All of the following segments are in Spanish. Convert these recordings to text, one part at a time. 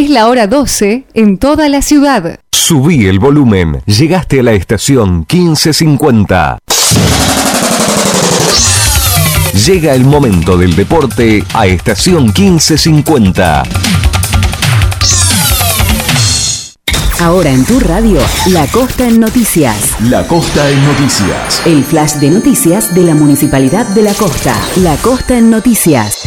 Es la hora 12 en toda la ciudad. Subí el volumen. Llegaste a la estación 1550. Llega el momento del deporte a estación 1550. Ahora en tu radio, La Costa en Noticias. La Costa en Noticias. El flash de noticias de la Municipalidad de La Costa. La Costa en Noticias.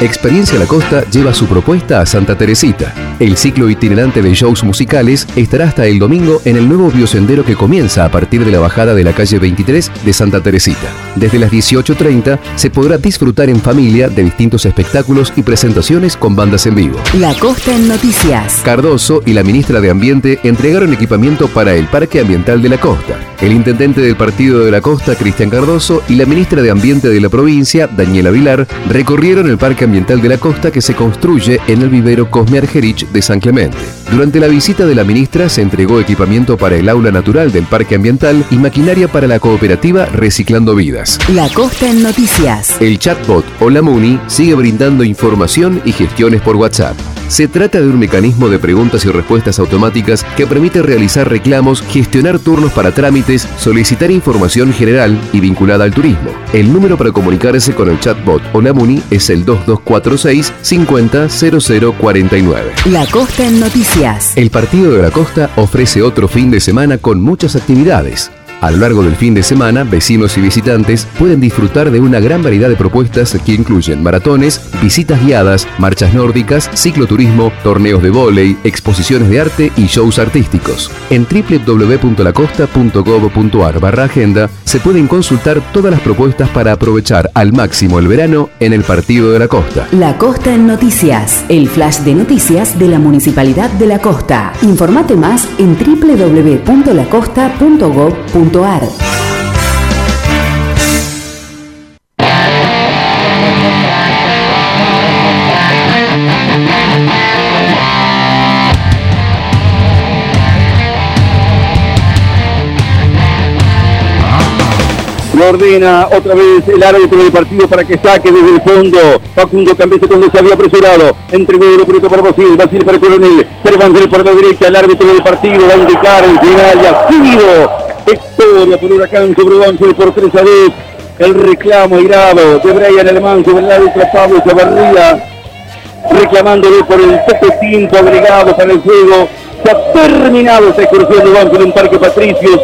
Experiencia La Costa lleva su propuesta a Santa Teresita. El ciclo itinerante de shows musicales estará hasta el domingo en el nuevo biosendero que comienza a partir de la bajada de la calle 23 de Santa Teresita. Desde las 18.30 se podrá disfrutar en familia de distintos espectáculos y presentaciones con bandas en vivo. La Costa en Noticias. Cardoso y la ministra de Ambiente entregaron equipamiento para el Parque Ambiental de la Costa. El intendente del Partido de la Costa, Cristian Cardoso, y la ministra de Ambiente de la provincia, Daniela Vilar, recorrieron el Parque Ambiental de la Costa que se construye en el vivero Cosme Argerich de San Clemente. Durante la visita de la ministra se entregó equipamiento para el aula natural del Parque Ambiental y maquinaria para la cooperativa Reciclando Vidas. La Costa en Noticias. El chatbot Hola Muni sigue brindando información y gestiones por WhatsApp. Se trata de un mecanismo de preguntas y respuestas automáticas que permite realizar reclamos, gestionar turnos para trámites, solicitar información general y vinculada al turismo. El número para comunicarse con el chatbot Hola Muni es el 2246 500049. La Costa en Noticias. El Partido de la Costa ofrece otro fin de semana con muchas actividades. A lo largo del fin de semana, vecinos y visitantes pueden disfrutar de una gran variedad de propuestas que incluyen maratones, visitas guiadas, marchas nórdicas, cicloturismo, torneos de vóley, exposiciones de arte y shows artísticos. En www.lacosta.gov.ar barra agenda se pueden consultar todas las propuestas para aprovechar al máximo el verano en el Partido de la Costa. La Costa en Noticias. El flash de noticias de la Municipalidad de la Costa. Informate más en www.lacosta.gov.ar. Lo ordena otra vez el árbitro del partido para que saque desde el fondo. Facundo Cambese cuando se había apresurado. Entre medio Prieto para Basil. Basil para Coronel. Cervantes por la derecha. El árbitro del partido va a indicar el final. Y ha victoria por Huracán sobre Banfield por 3 a 2. El reclamo irado de Brian Alemán sobre el árbitro Pablo Chavarría. Reclamándole por el poco tiempo agregado para el juego. Se ha terminado esta excursión de Banfield en Parque Patricios.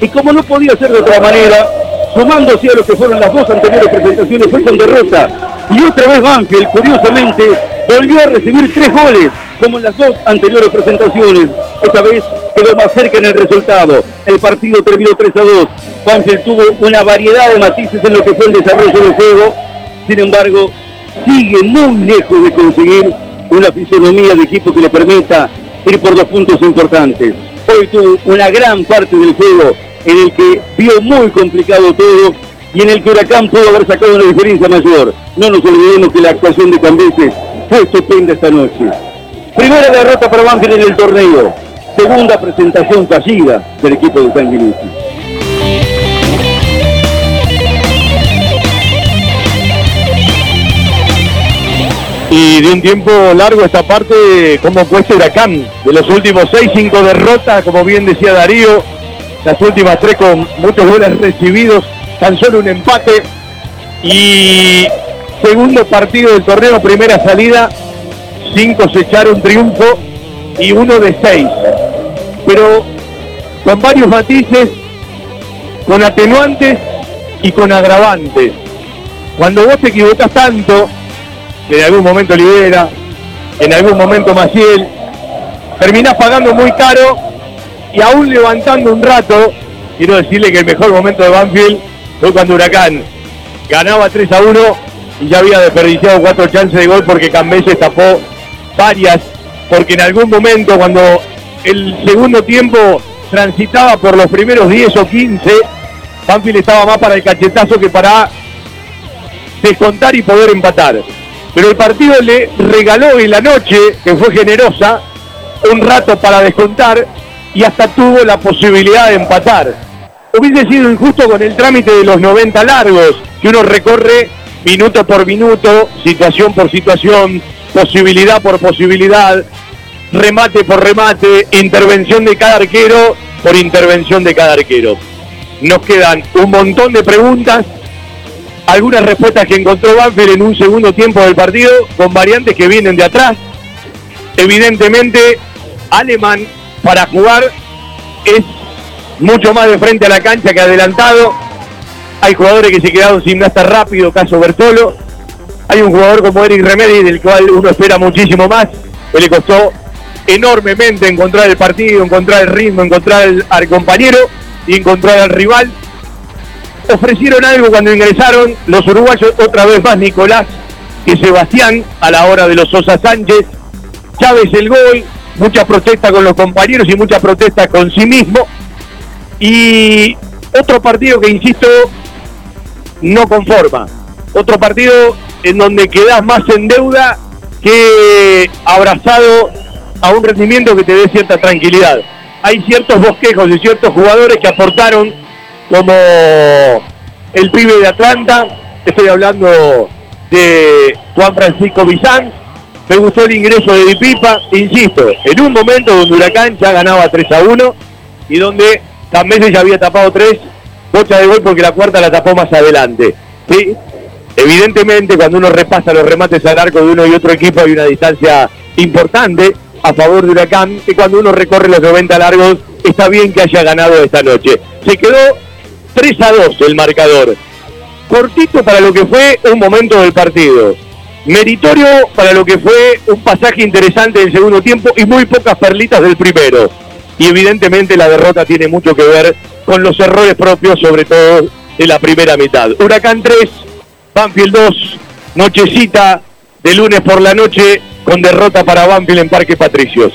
Y como no podía ser de otra manera, sumándose a lo que fueron las dos anteriores presentaciones, fue con derrota. Y otra vez Banfield, curiosamente, volvió a recibir tres goles, como en las dos anteriores presentaciones. Esta vez quedó más cerca en el resultado. El partido terminó 3 a 2. Banfield tuvo una variedad de matices en lo que fue el desarrollo del juego. Sin embargo, sigue muy lejos de conseguir una fisonomía de equipo que le permita ir por dos puntos importantes. Hoy tuvo una gran parte del juego en el que vio muy complicado todo y en el que Huracán pudo haber sacado una diferencia mayor. No nos olvidemos que la actuación de Cambeses fue estupenda esta noche. Primera derrota para Banfield en el torneo. Segunda presentación fallida del equipo de Sanguinetti. y de un tiempo largo esta parte, como cuesta Huracán, de los últimos 6, 5 derrotas, como bien decía Darío, las últimas tres con muchos goles recibidos, tan solo un empate y segundo partido del torneo, primera salida, sin cosechar un triunfo y uno de seis, pero con varios matices, con atenuantes y con agravantes. Cuando vos te equivocas tanto, en algún momento Libera, en algún momento Maciel, terminás pagando muy caro y aún levantando un rato, quiero decirle que el mejor momento de Banfield fue cuando Huracán ganaba 3 a 1 y ya había desperdiciado cuatro chances de gol porque Cambese tapó varias, porque en algún momento cuando el segundo tiempo transitaba por los primeros 10 o 15, Banfield estaba más para el cachetazo que para descontar y poder empatar pero el partido le regaló en la noche, que fue generosa, un rato para descontar y hasta tuvo la posibilidad de empatar. Hubiese sido injusto con el trámite de los 90 largos, que uno recorre minuto por minuto, situación por situación, posibilidad por posibilidad, remate por remate, intervención de cada arquero por intervención de cada arquero. Nos quedan un montón de preguntas, algunas respuestas que encontró Banfield en un segundo tiempo del partido, con variantes que vienen de atrás. Evidentemente, Alemán para jugar es mucho más de frente a la cancha que adelantado. Hay jugadores que se quedaron sin gastar rápido, caso Bertolo. Hay un jugador como Eric Remedi, del cual uno espera muchísimo más, que le costó enormemente encontrar el partido, encontrar el ritmo, encontrar al compañero y encontrar al rival. Ofrecieron algo cuando ingresaron los uruguayos, otra vez más Nicolás y Sebastián a la hora de los Sosa Sánchez. Chávez el gol, mucha protesta con los compañeros y mucha protesta con sí mismo. Y otro partido que, insisto, no conforma. Otro partido en donde quedas más en deuda que abrazado a un rendimiento que te dé cierta tranquilidad. Hay ciertos bosquejos y ciertos jugadores que aportaron, como el pibe de Atlanta, estoy hablando de Juan Francisco Bizán, me gustó el ingreso de Dipipa, insisto, en un momento donde Huracán ya ganaba 3 a 1 y donde también ya había tapado 3, bocha de gol porque la cuarta la tapó más adelante. ¿sí? Evidentemente, cuando uno repasa los remates al arco de uno y otro equipo, hay una distancia importante a favor de Huracán, que cuando uno recorre los 90 largos, está bien que haya ganado esta noche. Se quedó 3 a 2 el marcador. Cortito para lo que fue un momento del partido. Meritorio para lo que fue un pasaje interesante del segundo tiempo y muy pocas perlitas del primero. Y evidentemente la derrota tiene mucho que ver con los errores propios, sobre todo de la primera mitad. Huracán 3, Banfield 2, nochecita de lunes por la noche con derrota para Banfield en Parque Patricios.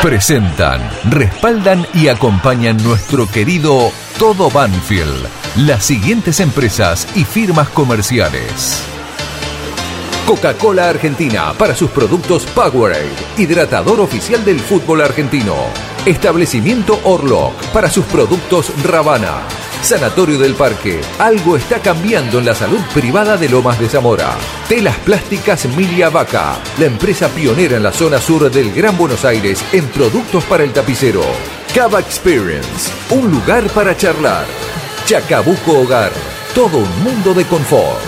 Presentan, respaldan y acompañan nuestro querido Todo Banfield, las siguientes empresas y firmas comerciales. Coca-Cola Argentina para sus productos Powerade, hidratador oficial del fútbol argentino. Establecimiento Orlock para sus productos Ravana. Sanatorio del Parque. Algo está cambiando en la salud privada de Lomas de Zamora. Telas Plásticas Milia Vaca, la empresa pionera en la zona sur del Gran Buenos Aires en productos para el tapicero. Cava Experience, un lugar para charlar. Chacabuco Hogar, todo un mundo de confort.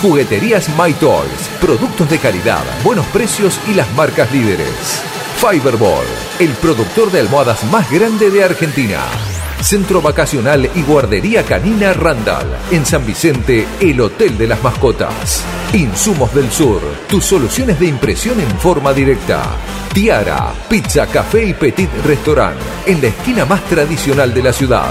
Jugueterías My Toys, productos de calidad, buenos precios y las marcas líderes. Fiberball, el productor de almohadas más grande de Argentina. Centro Vacacional y Guardería Canina Randall. En San Vicente, el Hotel de las Mascotas. Insumos del Sur, tus soluciones de impresión en forma directa. Tiara, Pizza, Café y Petit Restaurant, en la esquina más tradicional de la ciudad.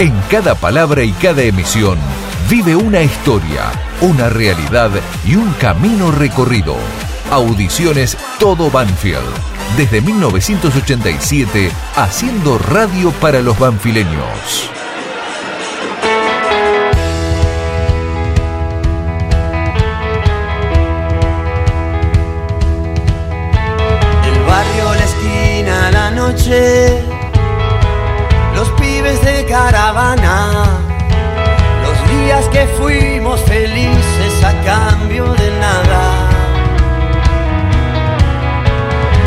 En cada palabra y cada emisión vive una historia, una realidad y un camino recorrido. Audiciones Todo Banfield. Desde 1987, haciendo radio para los banfileños. El barrio, la esquina, la noche, los días que fuimos felices a cambio de nada.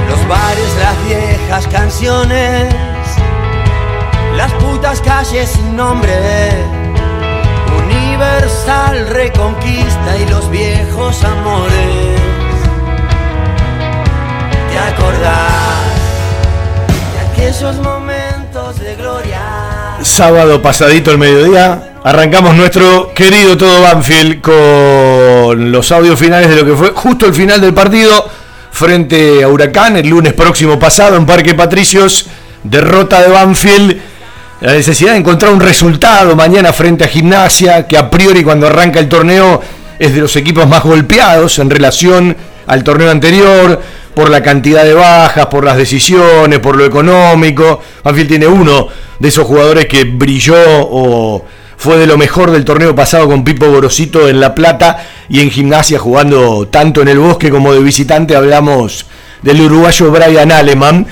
Los bares, las viejas canciones, las putas calles sin nombre, universal reconquista y los viejos amores. ¿Te acordás? esos momentos de gloria. Sábado pasadito el mediodía, arrancamos nuestro querido todo Banfield con los audios finales de lo que fue justo el final del partido frente a Huracán el lunes próximo pasado en Parque Patricios, derrota de Banfield, la necesidad de encontrar un resultado mañana frente a Gimnasia, que a priori cuando arranca el torneo es de los equipos más golpeados en relación al torneo anterior, por la cantidad de bajas, por las decisiones, por lo económico. Banfield tiene uno de esos jugadores que brilló o fue de lo mejor del torneo pasado con Pipo Gorosito en La Plata y en gimnasia jugando tanto en el bosque como de visitante. Hablamos del uruguayo Brian Aleman.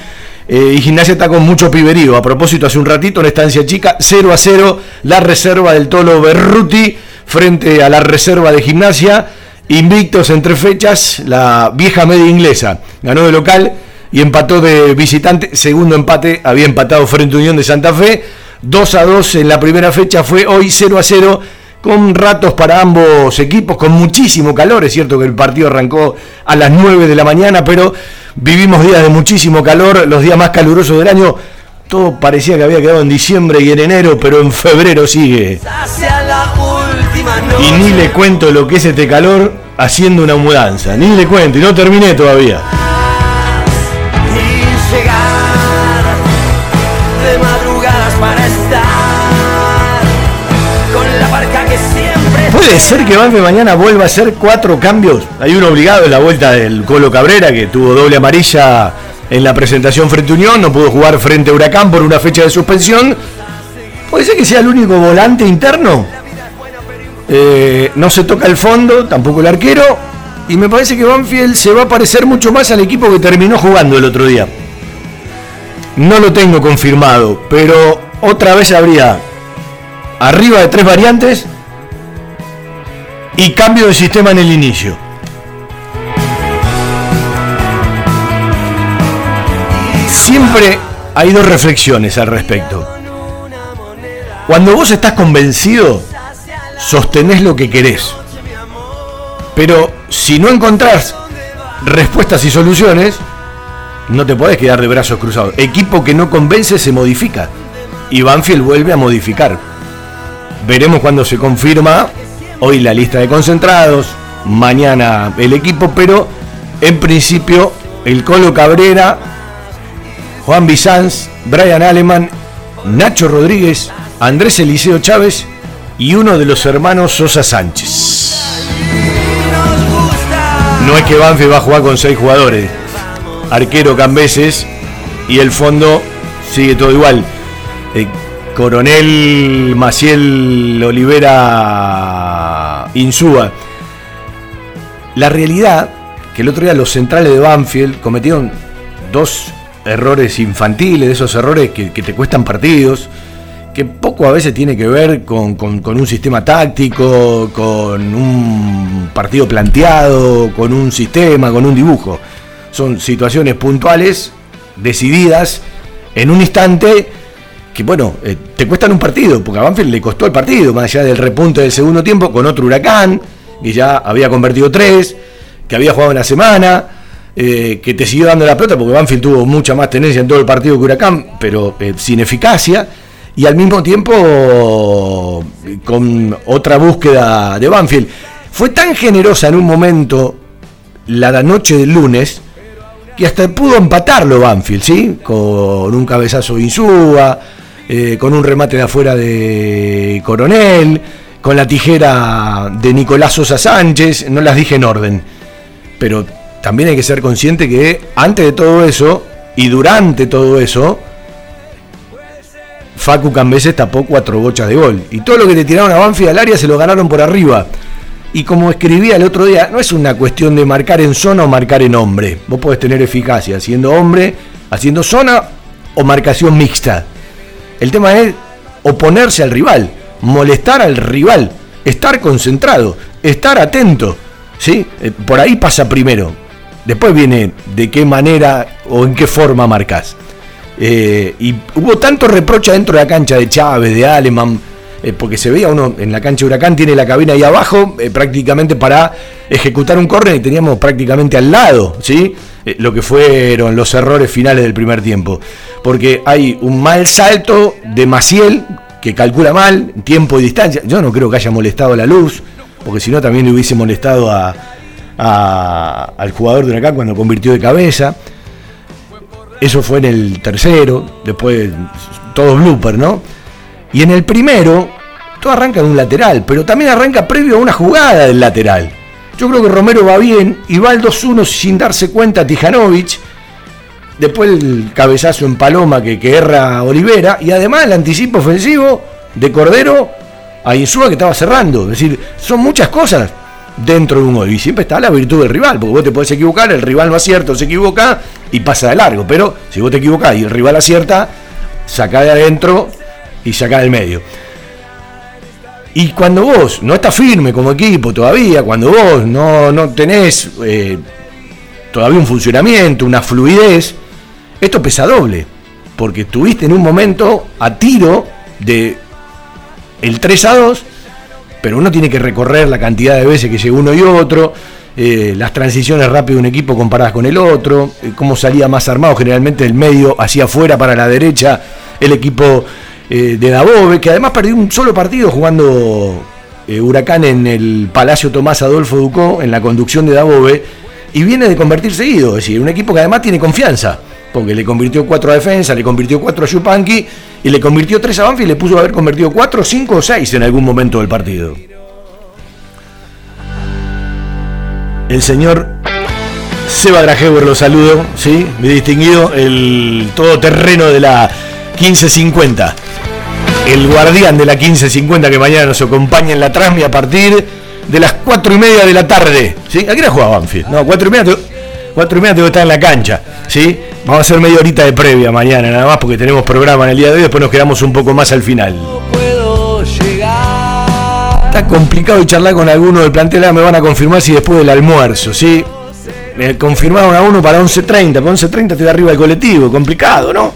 Eh, y Gimnasia está con mucho piberío. A propósito, hace un ratito en Estancia Chica, 0 a 0, la reserva del Tolo Berruti frente a la reserva de Gimnasia. Invictos entre fechas, la vieja media inglesa ganó de local y empató de visitante. Segundo empate, había empatado frente a Unión de Santa Fe. 2 a 2 en la primera fecha, fue hoy 0 a 0 con ratos para ambos equipos, con muchísimo calor. Es cierto que el partido arrancó a las 9 de la mañana, pero vivimos días de muchísimo calor, los días más calurosos del año. Todo parecía que había quedado en diciembre y en enero, pero en febrero sigue. Y ni le cuento lo que es este calor haciendo una mudanza. Ni le cuento, y no terminé todavía. ¿Puede ser que Banfield mañana vuelva a hacer cuatro cambios? Hay uno obligado en la vuelta del Colo Cabrera, que tuvo doble amarilla en la presentación frente a Unión, no pudo jugar frente a Huracán por una fecha de suspensión. ¿Puede ser que sea el único volante interno? Eh, no se toca el fondo, tampoco el arquero. Y me parece que Banfield se va a parecer mucho más al equipo que terminó jugando el otro día. No lo tengo confirmado, pero otra vez habría arriba de tres variantes y cambio de sistema en el inicio. Siempre hay dos reflexiones al respecto. Cuando vos estás convencido, sostenés lo que querés. Pero si no encontrás respuestas y soluciones, no te podés quedar de brazos cruzados. Equipo que no convence se modifica. Y Banfield vuelve a modificar. Veremos cuando se confirma hoy la lista de concentrados, mañana el equipo, pero en principio el Colo Cabrera, Juan Bizanz, Brian Aleman, Nacho Rodríguez, Andrés Eliseo Chávez y uno de los hermanos Sosa Sánchez. No es que Banfield va a jugar con seis jugadores. Arquero Cambeses y el fondo sigue todo igual. Eh, Coronel Maciel Olivera Insúa. La realidad que el otro día los centrales de Banfield cometieron dos errores infantiles, esos errores que te cuestan partidos que poco a veces tiene que ver con, un sistema táctico, con un partido planteado, con un sistema, con un dibujo. Son situaciones puntuales, decididas, en un instante que, bueno, eh, te cuestan un partido, porque a Banfield le costó el partido, más allá del repunte del segundo tiempo, con otro huracán, que ya había convertido tres, que había jugado una semana. Eh, que te siguió dando la pelota porque Banfield tuvo mucha más tenencia en todo el partido que Huracán, pero eh, sin eficacia y al mismo tiempo con otra búsqueda de Banfield. Fue tan generosa en un momento la noche del lunes que hasta pudo empatarlo Banfield, ¿sí? Con un cabezazo de Insúa, eh, con un remate de afuera de Coronel, con la tijera de Nicolás Sosa Sánchez, no las dije en orden, pero también hay que ser consciente que antes de todo eso y durante todo eso, Facu Cambeses tapó cuatro bochas de gol. Y todo lo que le tiraron a Banfield al área se lo ganaron por arriba. Y como escribía el otro día, no es una cuestión de marcar en zona o marcar en hombre. Vos podés tener eficacia haciendo hombre, haciendo zona o marcación mixta. El tema es oponerse al rival, molestar al rival, estar concentrado, estar atento. ¿sí? Eh, por ahí pasa primero. Después viene de qué manera o en qué forma marcas. Eh, y hubo tanto reproche dentro de la cancha de Chávez, de Aleman, eh, porque se veía uno en la cancha de Huracán, tiene la cabina ahí abajo, eh, prácticamente para ejecutar un córner y teníamos prácticamente al lado, ¿sí? lo que fueron los errores finales del primer tiempo. Porque hay un mal salto de Maciel, que calcula mal, tiempo y distancia. Yo no creo que haya molestado la luz, porque si no también le hubiese molestado a, a- al jugador de Huracán cuando convirtió de cabeza. Eso fue en el tercero, después todo blooper, ¿no? Y en el primero, todo arranca de un lateral, pero también arranca previo a una jugada del lateral. Yo creo que Romero va bien y va al 2-1 sin darse cuenta Tijanovic. Después el cabezazo en Paloma que, que erra Olivera. Y además el anticipo ofensivo de Cordero a Insúa que estaba cerrando. Es decir, son muchas cosas dentro de un gol. Y siempre está la virtud del rival, porque vos te podés equivocar, el rival no acierta se equivoca y pasa de largo. Pero si vos te equivocás y el rival acierta, saca de adentro y saca del medio. Y cuando vos no estás firme como equipo todavía, cuando vos no, no tenés eh, todavía un funcionamiento, una fluidez, esto pesa doble. Porque estuviste en un momento a tiro de el 3 a 2, pero uno tiene que recorrer la cantidad de veces que llegó uno y otro, eh, las transiciones rápidas de un equipo comparadas con el otro, eh, cómo salía más armado. Generalmente el medio hacia afuera para la derecha el equipo eh, de Dabove, que además perdió un solo partido jugando Huracán en el Palacio Tomás Adolfo Ducó, en la conducción de Dabove, y viene de convertir seguido, es decir, un equipo que además tiene confianza, porque le convirtió 4 a defensa, le convirtió 4 a Yupanqui, y le convirtió 3 a Banfield y le puso haber convertido 4, 5 o 6 en algún momento del partido. El señor Seba Dragewer lo saludo, ¿sí? Mi distinguido, el todoterreno de la 1550. El guardián de la 1550 que mañana nos acompaña en la Transmi a partir de las 4 y media de la tarde. ¿Sí? ¿A qué hora juega Banfield? No, 4 y media, cuatro y media tengo que estar en la cancha. ¿sí? Vamos a hacer media horita de previa mañana, nada más, porque tenemos programa en el día de hoy. Después nos quedamos un poco más al final. Está complicado charlar con alguno del plantel, ahora me van a confirmar si después del almuerzo, ¿sí? Me confirmaron a uno para 11.30, para 11.30 estoy arriba del colectivo, complicado, ¿no?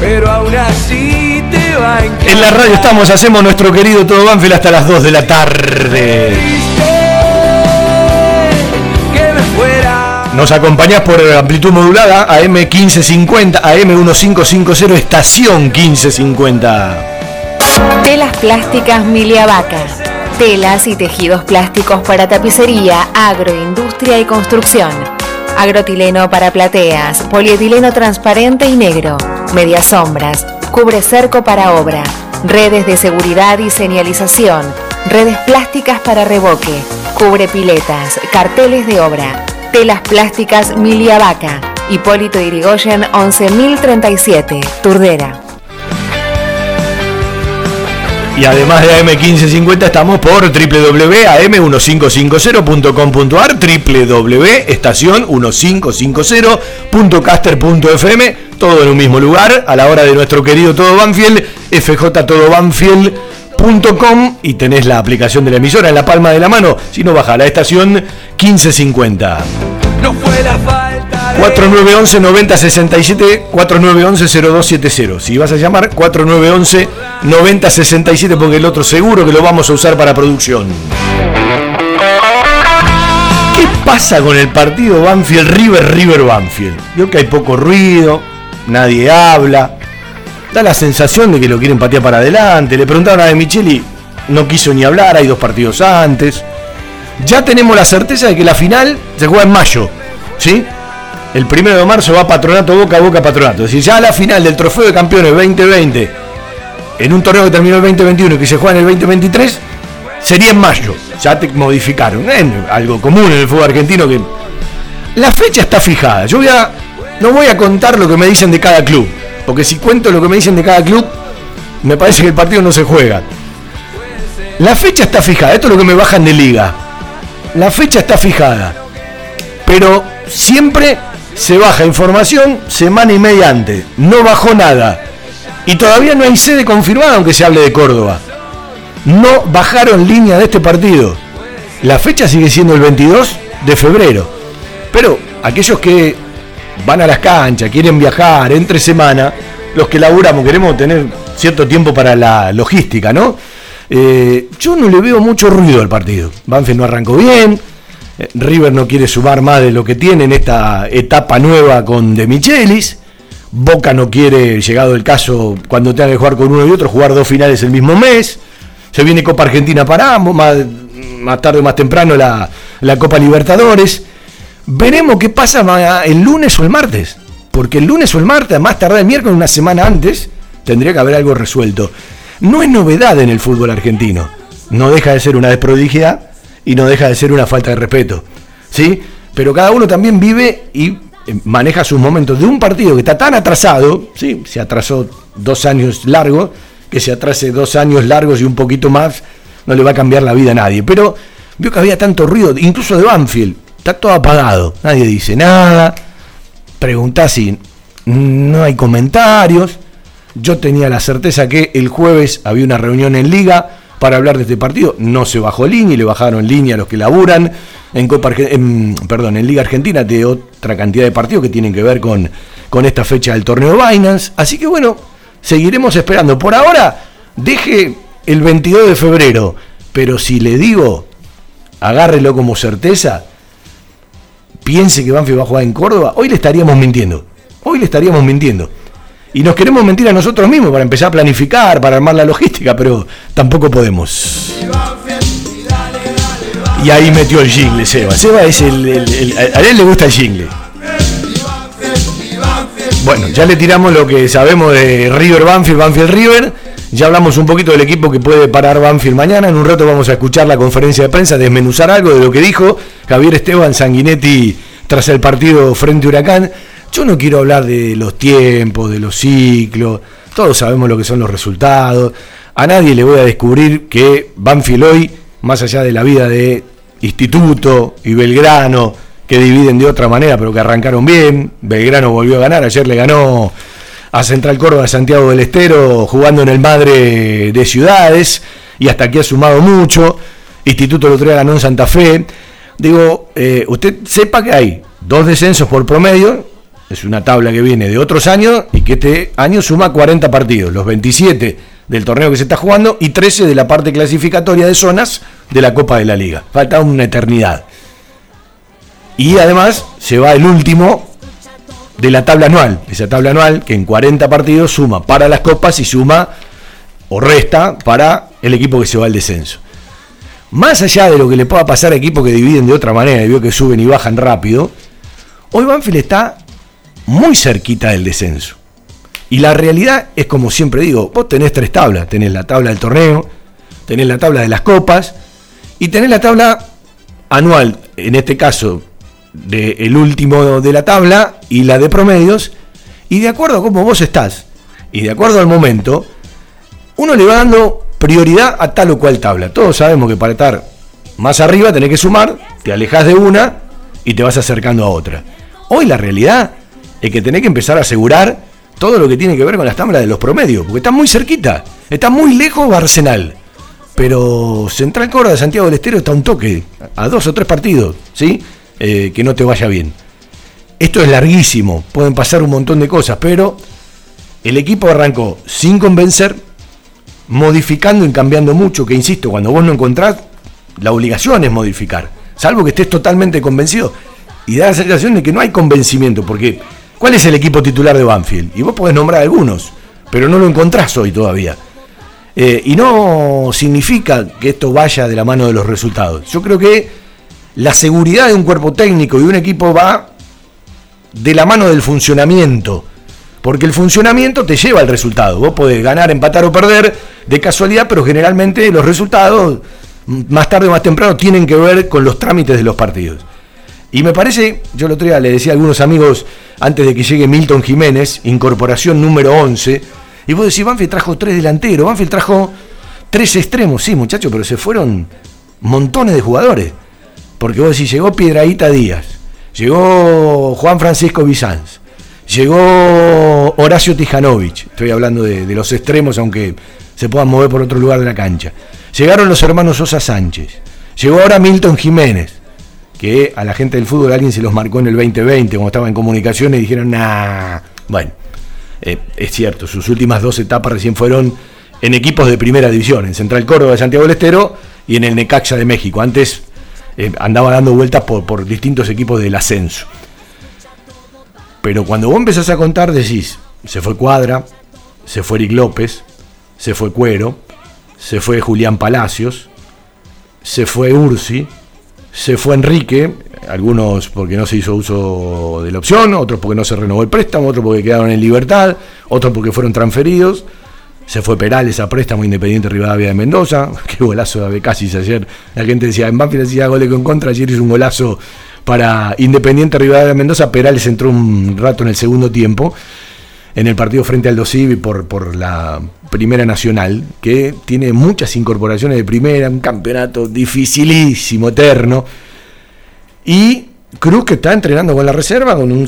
Pero aún así te va a. En la radio estamos, hacemos nuestro querido Todo Banfield hasta las 2 de la tarde. Nos acompañás por amplitud modulada AM 1550, AM 1550, estación 1550. Telas plásticas Miliavaca. Telas y tejidos plásticos para tapicería, agroindustria y construcción. Agrotileno para plateas, polietileno transparente y negro, medias sombras, cubre cerco para obra, redes de seguridad y señalización, redes plásticas para revoque, cubre piletas, carteles de obra. Telas plásticas Miliavaca. Hipólito Irigoyen 11037, Turdera. Y además de AM1550 estamos por www.am1550.com.ar, www.estación1550.caster.fm, todo en un mismo lugar, a la hora de nuestro querido Todo Banfield, y tenés la aplicación de la emisora en la palma de la mano, si no baja la estación 1550. No fue la falta de 4911 9067 4911 0270. Si vas a llamar 4911 9067 porque el otro seguro que lo vamos a usar para producción. ¿Qué pasa con el partido Banfield River River Banfield? Veo que hay poco ruido, nadie habla. Da la sensación de que lo quieren patear para adelante. Le preguntaron a De Micheli, no quiso ni hablar, hay dos partidos antes. Ya tenemos la certeza de que la final se juega en mayo, ¿sí? El primero de marzo va Patronato Boca a Boca Patronato. Es decir, ya la final del Trofeo de Campeones 2020, en un torneo que terminó el 2021 y que se juega en el 2023, sería en mayo. Ya te modificaron. Algo común en el fútbol argentino que. La fecha está fijada. Yo voy a. No voy a contar lo que me dicen de cada club. Porque si cuento lo que me dicen de cada club, me parece que el partido no se juega. La fecha está fijada. Esto es lo que me bajan de liga. La fecha está fijada. Pero siempre se baja información semana y media antes. No bajó nada. Y todavía no hay sede confirmada aunque se hable de Córdoba. No bajaron línea de este partido. La fecha sigue siendo el 22 de febrero. Pero aquellos que van a las canchas, quieren viajar entre semana, los que laburamos queremos tener cierto tiempo para la logística, ¿no? Eh, yo no le veo mucho ruido al partido. Banfield no arrancó bien, Eh, River no quiere sumar más de lo que tiene en esta etapa nueva con De Michelis. Boca no quiere, llegado el caso, cuando tenga que jugar con uno y otro, jugar dos finales el mismo mes. Se viene Copa Argentina para ambos, más, más tarde o más temprano la, la Copa Libertadores. Veremos qué pasa el lunes o el martes. Porque el lunes o el martes, más tarde el miércoles, una semana antes, tendría que haber algo resuelto. No es novedad en el fútbol argentino. No deja de ser una desprodigidad y no deja de ser una falta de respeto. ¿Sí? Pero cada uno también vive y eh, maneja sus momentos de un partido que está tan atrasado, ¿sí? se atrasó dos años largos, que se atrase dos años largos y un poquito más, no le va a cambiar la vida a nadie. Pero vio que había tanto ruido, incluso de Banfield, está todo apagado, nadie dice nada, pregunta si no hay comentarios. Yo tenía la certeza que el jueves había una reunión en liga para hablar de este partido. No se bajó línea y le bajaron línea a los que laburan en, Copa, perdón, en Liga Argentina de otra cantidad de partidos que tienen que ver con, con esta fecha del torneo Binance. Así que bueno, seguiremos esperando. Por ahora, deje el 22 de febrero. Pero si le digo, agárrelo como certeza, piense que Banfield va a jugar en Córdoba, hoy le estaríamos mintiendo. Hoy le estaríamos mintiendo. Y nos queremos mentir a nosotros mismos para empezar a planificar, para armar la logística, pero tampoco podemos. Y ahí metió el jingle, Seba. Seba es el, A él le gusta el jingle. Bueno, ya le tiramos lo que sabemos de River Banfield, Banfield River. Ya hablamos un poquito del equipo que puede parar Banfield mañana. En un rato vamos a escuchar la conferencia de prensa, desmenuzar algo de lo que dijo Javier Esteban Sanguinetti tras el partido frente a Huracán. Yo no quiero hablar de los tiempos, de los ciclos. Todos sabemos lo que son los resultados. A nadie le voy a descubrir que Banfield hoy, más allá de la vida de Instituto y Belgrano, que dividen de otra manera, pero que arrancaron bien. Belgrano volvió a ganar, ayer le ganó a Central Córdoba Santiago del Estero jugando en el Madre de Ciudades y hasta aquí ha sumado mucho. Instituto día ganó en Santa Fe. Digo, eh, usted sepa que hay dos descensos por promedio, es una tabla que viene de otros años y que este año suma 40 partidos, los 27 del torneo que se está jugando y 13 de la parte clasificatoria de zonas de la Copa de la Liga. Falta una eternidad. Y además se va el último de la tabla anual. Esa tabla anual que en 40 partidos suma para las copas y suma o resta para el equipo que se va al descenso. Más allá de lo que le pueda pasar a equipos que dividen de otra manera y veo que suben y bajan rápido, hoy Banfield está muy cerquita del descenso. Y la realidad es como siempre digo, vos tenés tres tablas, tenés la tabla del torneo, tenés la tabla de las copas y tenés la tabla anual, en este caso del último de la tabla y la de promedios, y de acuerdo a cómo vos estás, y de acuerdo al momento, uno le va dando prioridad a tal o cual tabla. Todos sabemos que para estar más arriba tenés que sumar, te alejas de una y te vas acercando a otra. Hoy la realidad es que tenés que empezar a asegurar todo lo que tiene que ver con las tablas de los promedios, porque está muy cerquita, está muy lejos Arsenal. Pero Central Córdoba de Santiago del Estero está un toque, a dos o tres partidos, ¿sí? Eh, que no te vaya bien. Esto es larguísimo, pueden pasar un montón de cosas, pero el equipo arrancó sin convencer, modificando y cambiando mucho, que insisto, cuando vos no encontrás, la obligación es modificar, salvo que estés totalmente convencido. Y da la sensación de que no hay convencimiento, porque ¿cuál es el equipo titular de Banfield? Y vos podés nombrar algunos, pero no lo encontrás hoy todavía. Eh, y no significa que esto vaya de la mano de los resultados. Yo creo que la seguridad de un cuerpo técnico y un equipo va de la mano del funcionamiento. Porque el funcionamiento te lleva al resultado. Vos podés ganar, empatar o perder de casualidad, pero generalmente los resultados, más tarde o más temprano, tienen que ver con los trámites de los partidos. Y me parece, yo el otro día le decía a algunos amigos, antes de que llegue Milton Jiménez, incorporación número 11, y vos decís, Banfield trajo tres delanteros, Banfield trajo tres extremos, sí muchachos, pero se fueron montones de jugadores. Porque vos decís, llegó Piedraíta Díaz, llegó Juan Francisco Bizanz, llegó Horacio Tijanovic, estoy hablando de, los extremos, aunque se puedan mover por otro lugar de la cancha. Llegaron los hermanos Sosa Sánchez, llegó ahora Milton Jiménez, que a la gente del fútbol alguien se los marcó en el 2020, cuando estaba en comunicaciones, y dijeron, nah, bueno, eh, es cierto, sus últimas dos etapas recién fueron en equipos de primera división, en Central Córdoba de Santiago del Estero y en el Necaxa de México. Antes eh, andaba dando vueltas por, por distintos equipos del ascenso. Pero cuando vos empezás a contar, decís, se fue Cuadra, se fue Eric López, se fue Cuero, se fue Julián Palacios, se fue Ursi, se fue Enrique, algunos porque no se hizo uso de la opción, otros porque no se renovó el préstamo, otros porque quedaron en libertad, otros porque fueron transferidos. Se fue Perales a préstamo Independiente Rivadavia de Mendoza. Qué golazo de casi ayer. La gente decía, en Banfield decía goles con contra, ayer hizo un golazo para Independiente Rivadavia de Mendoza. Perales entró un rato en el segundo tiempo en el partido frente al Dosivi por, por la Primera Nacional, que tiene muchas incorporaciones de primera, un campeonato dificilísimo, eterno. Y Cruz que está entrenando con la reserva con un,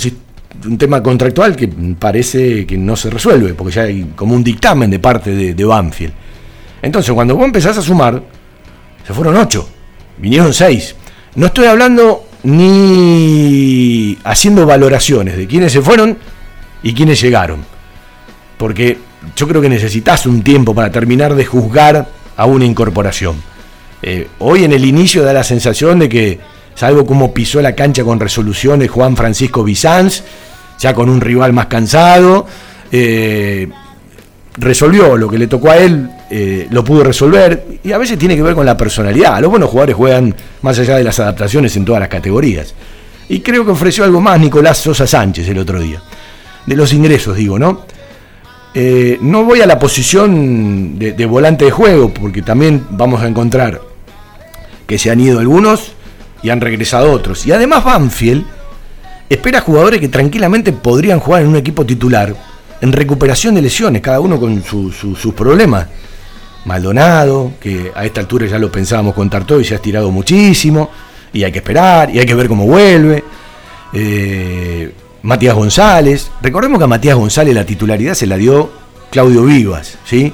tema contractual que parece que no se resuelve, porque ya hay como un dictamen de parte de, de Banfield. Entonces, cuando vos empezás a sumar, se fueron ocho, vinieron seis. No estoy hablando ni haciendo valoraciones de quiénes se fueron y quiénes llegaron. Porque yo creo que necesitas un tiempo para terminar de juzgar a una incorporación. Eh, hoy en el inicio da la sensación de que, salvo como pisó la cancha con resoluciones Juan Francisco Bizanz, ya con un rival más cansado, eh, resolvió lo que le tocó a él, eh, lo pudo resolver, y a veces tiene que ver con la personalidad. Los buenos jugadores juegan más allá de las adaptaciones en todas las categorías. Y creo que ofreció algo más Nicolás Sosa Sánchez el otro día de los ingresos, digo, ¿no? Eh, no voy a la posición de, volante de juego, porque también vamos a encontrar que se han ido algunos y han regresado otros. Y además Banfield espera jugadores que tranquilamente podrían jugar en un equipo titular en recuperación de lesiones, cada uno con sus problemas. Maldonado, que a esta altura ya lo pensábamos contar todo y se ha estirado muchísimo, y hay que esperar, y hay que ver cómo vuelve. Eh, Matías González. Recordemos que a Matías González la titularidad se la dio Claudio Vivas, ¿sí?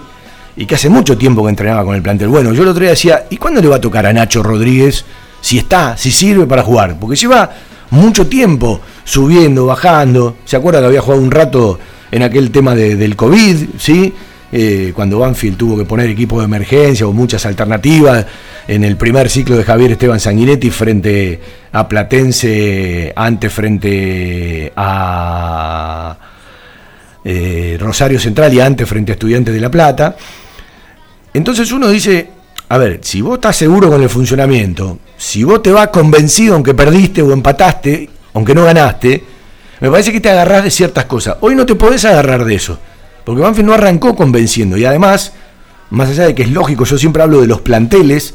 Y que hace mucho tiempo que entrenaba con el plantel. Bueno, yo el otro día decía, ¿y cuándo le va a tocar a Nacho Rodríguez si está, si sirve para jugar? Porque lleva mucho tiempo subiendo, bajando. ¿Se acuerda que había jugado un rato en aquel tema del COVID, ¿sí? Eh, cuando Banfield tuvo que poner equipo de emergencia o muchas alternativas en el primer ciclo de Javier Esteban Sanguinetti frente a Platense, antes frente a eh, Rosario Central y antes frente a Estudiantes de La Plata. Entonces uno dice, a ver, si vos estás seguro con el funcionamiento, si vos te vas convencido aunque perdiste o empataste, aunque no ganaste, me parece que te agarrás de ciertas cosas. Hoy no te podés agarrar de eso. Porque Banfield no arrancó convenciendo. Y además, más allá de que es lógico, yo siempre hablo de los planteles.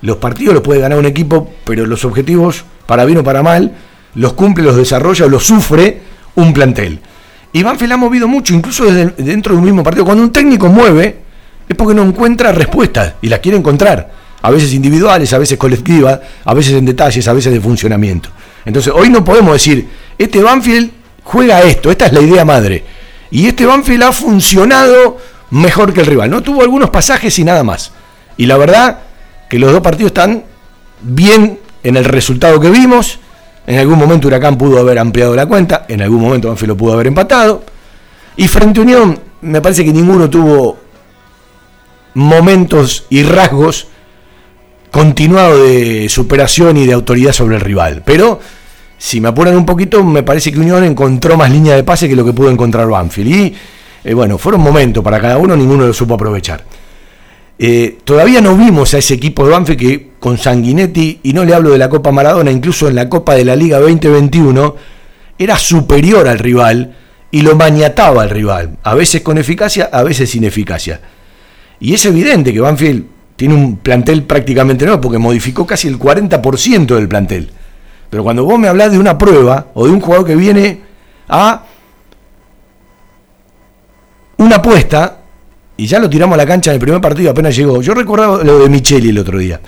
Los partidos los puede ganar un equipo, pero los objetivos, para bien o para mal, los cumple, los desarrolla o los sufre un plantel. Y Banfield ha movido mucho, incluso desde dentro de un mismo partido. Cuando un técnico mueve, es porque no encuentra respuestas y las quiere encontrar. A veces individuales, a veces colectivas, a veces en detalles, a veces de funcionamiento. Entonces, hoy no podemos decir, este Banfield juega esto, esta es la idea madre. Y este Banfield ha funcionado mejor que el rival. No tuvo algunos pasajes y nada más. Y la verdad que los dos partidos están bien en el resultado que vimos. En algún momento Huracán pudo haber ampliado la cuenta, en algún momento Banfield lo pudo haber empatado. Y frente a Unión, me parece que ninguno tuvo momentos y rasgos continuados de superación y de autoridad sobre el rival. Pero si me apuran un poquito, me parece que Unión encontró más línea de pase que lo que pudo encontrar Banfield. Y eh, bueno, fueron momentos para cada uno, ninguno lo supo aprovechar. Eh, todavía no vimos a ese equipo de Banfield que con Sanguinetti, y no le hablo de la Copa Maradona, incluso en la Copa de la Liga 2021, era superior al rival y lo maniataba al rival, a veces con eficacia, a veces sin eficacia. Y es evidente que Banfield tiene un plantel prácticamente nuevo, porque modificó casi el 40% del plantel. Pero cuando vos me hablas de una prueba o de un jugador que viene a una apuesta, y ya lo tiramos a la cancha en el primer partido, apenas llegó. Yo recordaba lo de Micheli el otro día.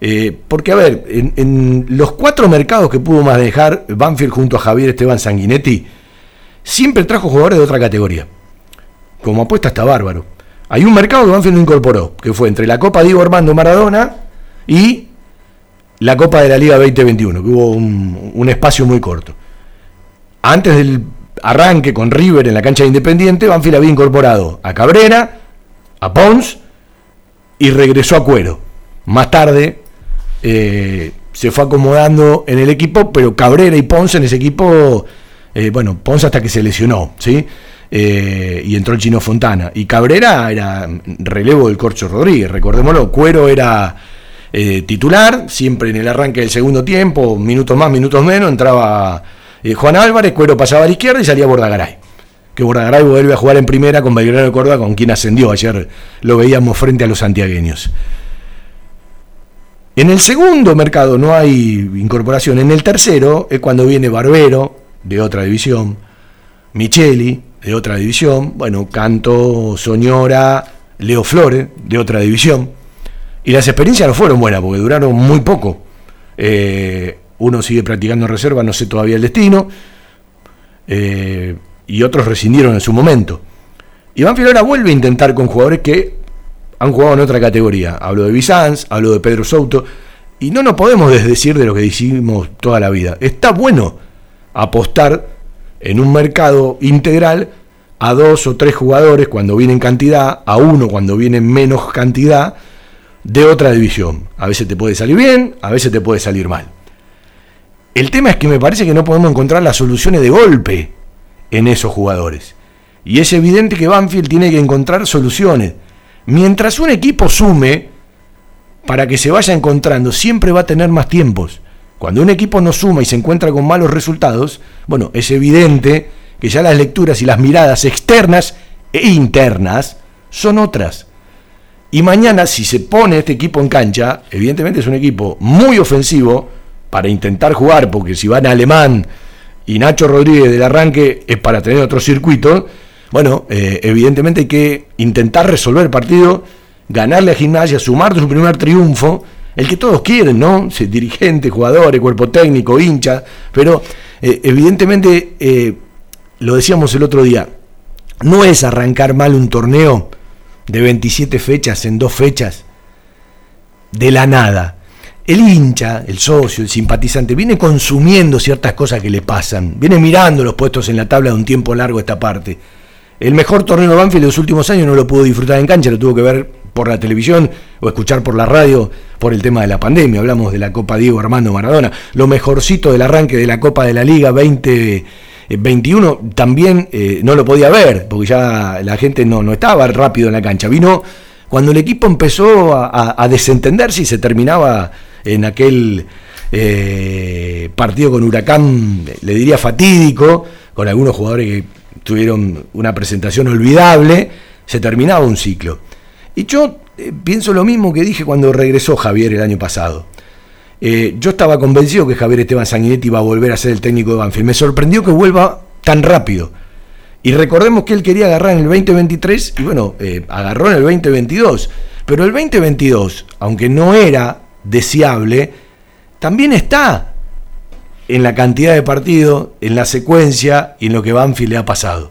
Eh, porque, a ver, en, los cuatro mercados que pudo manejar Banfield junto a Javier Esteban Sanguinetti, siempre trajo jugadores de otra categoría. Como apuesta está bárbaro. Hay un mercado que Banfield no incorporó, que fue entre la Copa Diego Armando Maradona y la Copa de la Liga 2021, que hubo un, espacio muy corto. Antes del arranque con River en la cancha de Independiente, Banfield había incorporado a Cabrera, a Pons y regresó a Cuero. Más tarde, eh, se fue acomodando en el equipo, pero Cabrera y Ponce en ese equipo, eh, bueno, Ponce hasta que se lesionó, ¿sí? Eh, y entró el Chino Fontana. Y Cabrera era relevo del Corcho Rodríguez, recordémoslo, Cuero era eh, titular, siempre en el arranque del segundo tiempo, minutos más, minutos menos, entraba Juan Álvarez, Cuero pasaba a la izquierda y salía Bordagaray. Que Bordagaray vuelve a jugar en primera con Belgrano de Córdoba, con quien ascendió. Ayer lo veíamos frente a los santiagueños. En el segundo mercado no hay incorporación. En el tercero es cuando viene Barbero, de otra división, Micheli, de otra división, bueno, Canto, Soñora, Leo Flores, de otra división. Y las experiencias no fueron buenas porque duraron muy poco. Eh, uno sigue practicando en reserva, no sé todavía el destino. Eh, y otros rescindieron en su momento. Iván Filora vuelve a intentar con jugadores que han jugado en otra categoría. Hablo de Bizanz, hablo de Pedro Souto. Y no nos podemos desdecir de lo que decimos toda la vida. Está bueno apostar en un mercado integral a dos o tres jugadores cuando vienen cantidad, a uno cuando viene menos cantidad de otra división. A veces te puede salir bien, a veces te puede salir mal. El tema es que me parece que no podemos encontrar las soluciones de golpe en esos jugadores. Y es evidente que Banfield tiene que encontrar soluciones. Mientras un equipo sume, para que se vaya encontrando, siempre va a tener más tiempos. Cuando un equipo no suma y se encuentra con malos resultados, bueno, es evidente que ya las lecturas y las miradas externas e internas son otras. Y mañana, si se pone este equipo en cancha, evidentemente es un equipo muy ofensivo para intentar jugar, porque si van a Alemán y Nacho Rodríguez del arranque es para tener otro circuito, bueno, eh, evidentemente hay que intentar resolver el partido, ganarle a Gimnasia, sumar su primer triunfo, el que todos quieren, ¿no? Dirigentes, jugadores, cuerpo técnico, hincha, pero eh, evidentemente, eh, lo decíamos el otro día, no es arrancar mal un torneo de 27 fechas en dos fechas, de la nada. El hincha, el socio, el simpatizante, viene consumiendo ciertas cosas que le pasan, viene mirando los puestos en la tabla de un tiempo largo esta parte el mejor torneo de Banfield de los últimos años no lo pudo disfrutar en cancha, lo tuvo que ver por la televisión o escuchar por la radio por el tema de la pandemia. Hablamos de la Copa Diego Armando Maradona. Lo mejorcito del arranque de la Copa de la Liga 2021 también eh, no lo podía ver, porque ya la gente no, no estaba rápido en la cancha. Vino cuando el equipo empezó a, desentenderse y se terminaba en aquel eh, partido con Huracán, le diría fatídico, con algunos jugadores que tuvieron una presentación olvidable, se terminaba un ciclo. Y yo eh, pienso lo mismo que dije cuando regresó Javier el año pasado. Eh, yo estaba convencido que Javier Esteban Sanguinetti iba a volver a ser el técnico de Banfield. Me sorprendió que vuelva tan rápido. Y recordemos que él quería agarrar en el 2023 y bueno, eh, agarró en el 2022. Pero el 2022, aunque no era deseable, también está en la cantidad de partidos, en la secuencia y en lo que Banfield le ha pasado.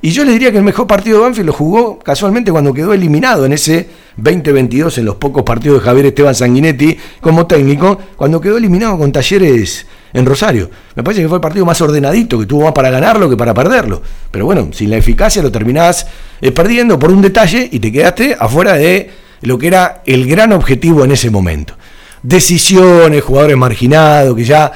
Y yo le diría que el mejor partido de Banfield lo jugó casualmente cuando quedó eliminado en ese 2022, en los pocos partidos de Javier Esteban Sanguinetti como técnico, cuando quedó eliminado con Talleres en Rosario. Me parece que fue el partido más ordenadito, que tuvo más para ganarlo que para perderlo. Pero bueno, sin la eficacia lo terminás eh, perdiendo por un detalle y te quedaste afuera de lo que era el gran objetivo en ese momento. Decisiones, jugadores marginados, que ya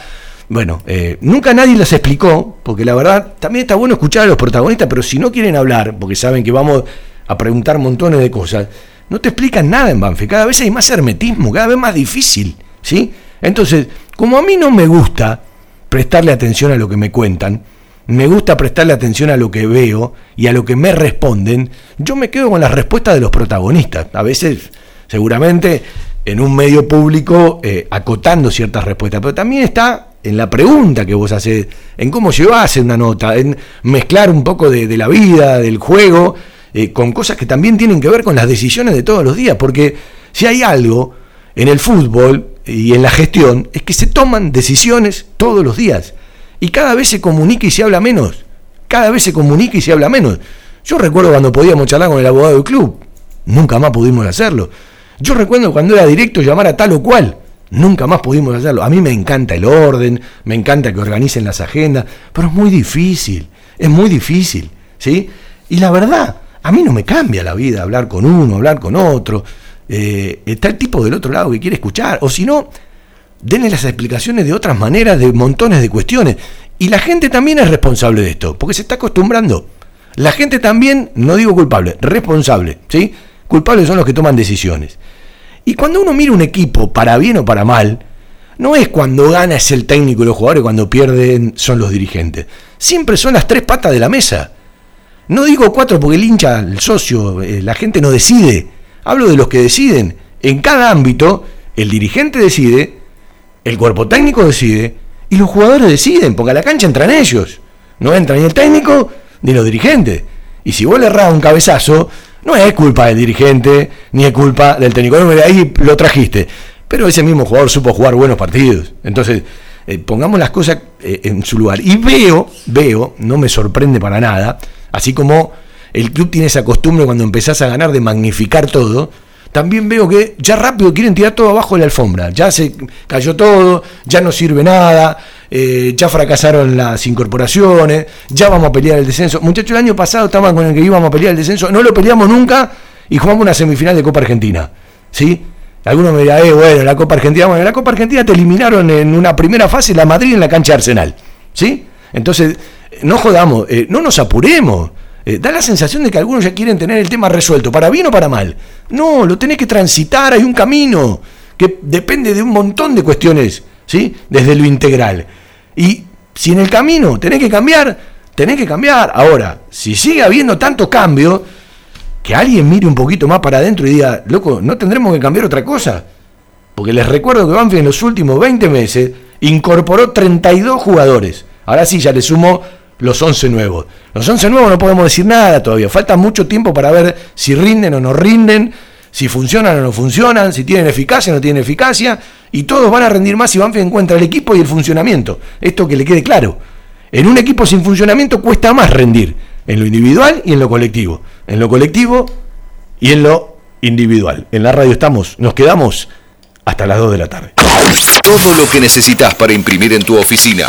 bueno, eh, nunca nadie las explicó, porque la verdad también está bueno escuchar a los protagonistas, pero si no quieren hablar, porque saben que vamos a preguntar montones de cosas, no te explican nada en Banfield. Cada vez hay más hermetismo, cada vez más difícil, ¿sí? Entonces, como a mí no me gusta prestarle atención a lo que me cuentan, me gusta prestarle atención a lo que veo y a lo que me responden, yo me quedo con las respuestas de los protagonistas. A veces, seguramente, en un medio público eh, acotando ciertas respuestas, pero también está en la pregunta que vos haces, en cómo llevas una nota, en mezclar un poco de, la vida, del juego, eh, con cosas que también tienen que ver con las decisiones de todos los días, porque si hay algo en el fútbol y en la gestión, es que se toman decisiones todos los días, y cada vez se comunica y se habla menos, cada vez se comunica y se habla menos. Yo recuerdo cuando podíamos charlar con el abogado del club, nunca más pudimos hacerlo. Yo recuerdo cuando era directo llamar a tal o cual, Nunca más pudimos hacerlo. A mí me encanta el orden, me encanta que organicen las agendas, pero es muy difícil, es muy difícil, ¿sí? Y la verdad, a mí no me cambia la vida hablar con uno, hablar con otro. Eh, está el tipo del otro lado que quiere escuchar, o si no, denle las explicaciones de otras maneras, de montones de cuestiones. Y la gente también es responsable de esto, porque se está acostumbrando. La gente también, no digo culpable, responsable, ¿sí? Culpables son los que toman decisiones. Y cuando uno mira un equipo, para bien o para mal, no es cuando gana es el técnico y los jugadores, cuando pierden son los dirigentes. Siempre son las tres patas de la mesa. No digo cuatro porque el hincha, el socio, eh, la gente no decide. Hablo de los que deciden. En cada ámbito, el dirigente decide, el cuerpo técnico decide y los jugadores deciden, porque a la cancha entran ellos. No entra ni el técnico ni los dirigentes. Y si vos le errás un cabezazo, no es culpa del dirigente ni es culpa del técnico. No, ahí lo trajiste. Pero ese mismo jugador supo jugar buenos partidos. Entonces, eh, pongamos las cosas eh, en su lugar. Y veo, veo, no me sorprende para nada, así como el club tiene esa costumbre cuando empezás a ganar de magnificar todo, también veo que ya rápido quieren tirar todo abajo de la alfombra. Ya se cayó todo, ya no sirve nada, eh, ya fracasaron las incorporaciones, ya vamos a pelear el descenso. Muchachos, el año pasado estaban con el que íbamos a pelear el descenso, no lo peleamos nunca y jugamos una semifinal de Copa Argentina. ¿Sí? Algunos me dirán, eh, bueno, la Copa Argentina, bueno, la Copa Argentina te eliminaron en una primera fase la Madrid en la cancha de Arsenal. ¿Sí? Entonces, no jodamos, eh, no nos apuremos. Eh, da la sensación de que algunos ya quieren tener el tema resuelto, para bien o para mal. No, lo tenés que transitar, hay un camino que depende de un montón de cuestiones, ¿sí? Desde lo integral. Y si en el camino tenés que cambiar, tenés que cambiar. Ahora, si sigue habiendo tanto cambio, que alguien mire un poquito más para adentro y diga, loco, ¿no tendremos que cambiar otra cosa? Porque les recuerdo que Banfield en los últimos 20 meses incorporó 32 jugadores. Ahora sí, ya le sumo los 11 nuevos. Los 11 nuevos no podemos decir nada todavía. Falta mucho tiempo para ver si rinden o no rinden, si funcionan o no funcionan, si tienen eficacia o no tienen eficacia. Y todos van a rendir más si Banfield encuentra el equipo y el funcionamiento. Esto que le quede claro. En un equipo sin funcionamiento cuesta más rendir en lo individual y en lo colectivo. En lo colectivo y en lo individual. En la radio estamos, nos quedamos hasta las 2 de la tarde. Todo lo que necesitas para imprimir en tu oficina.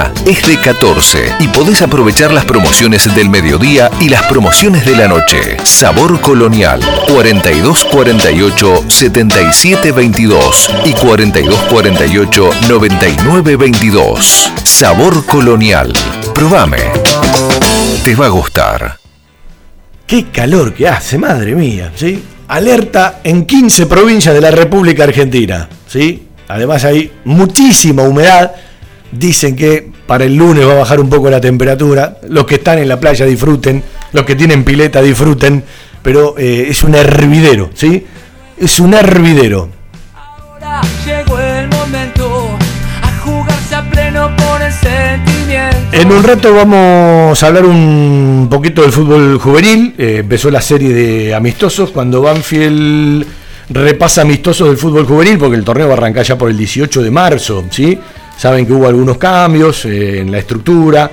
es de 14 y podés aprovechar las promociones del mediodía y las promociones de la noche. Sabor Colonial 4248 7722 y 4248 9922. Sabor Colonial. Probame. Te va a gustar. Qué calor que hace, madre mía, ¿sí? Alerta en 15 provincias de la República Argentina, ¿sí? Además hay muchísima humedad. Dicen que para el lunes va a bajar un poco la temperatura. Los que están en la playa disfruten, los que tienen pileta disfruten, pero eh, es un hervidero, ¿sí? Es un hervidero. Ahora llegó el momento a jugarse a pleno por el sentimiento. En un rato vamos a hablar un poquito del fútbol juvenil. Eh, empezó la serie de amistosos cuando Banfield repasa amistosos del fútbol juvenil, porque el torneo va a arrancar ya por el 18 de marzo, ¿sí? Saben que hubo algunos cambios eh, en la estructura,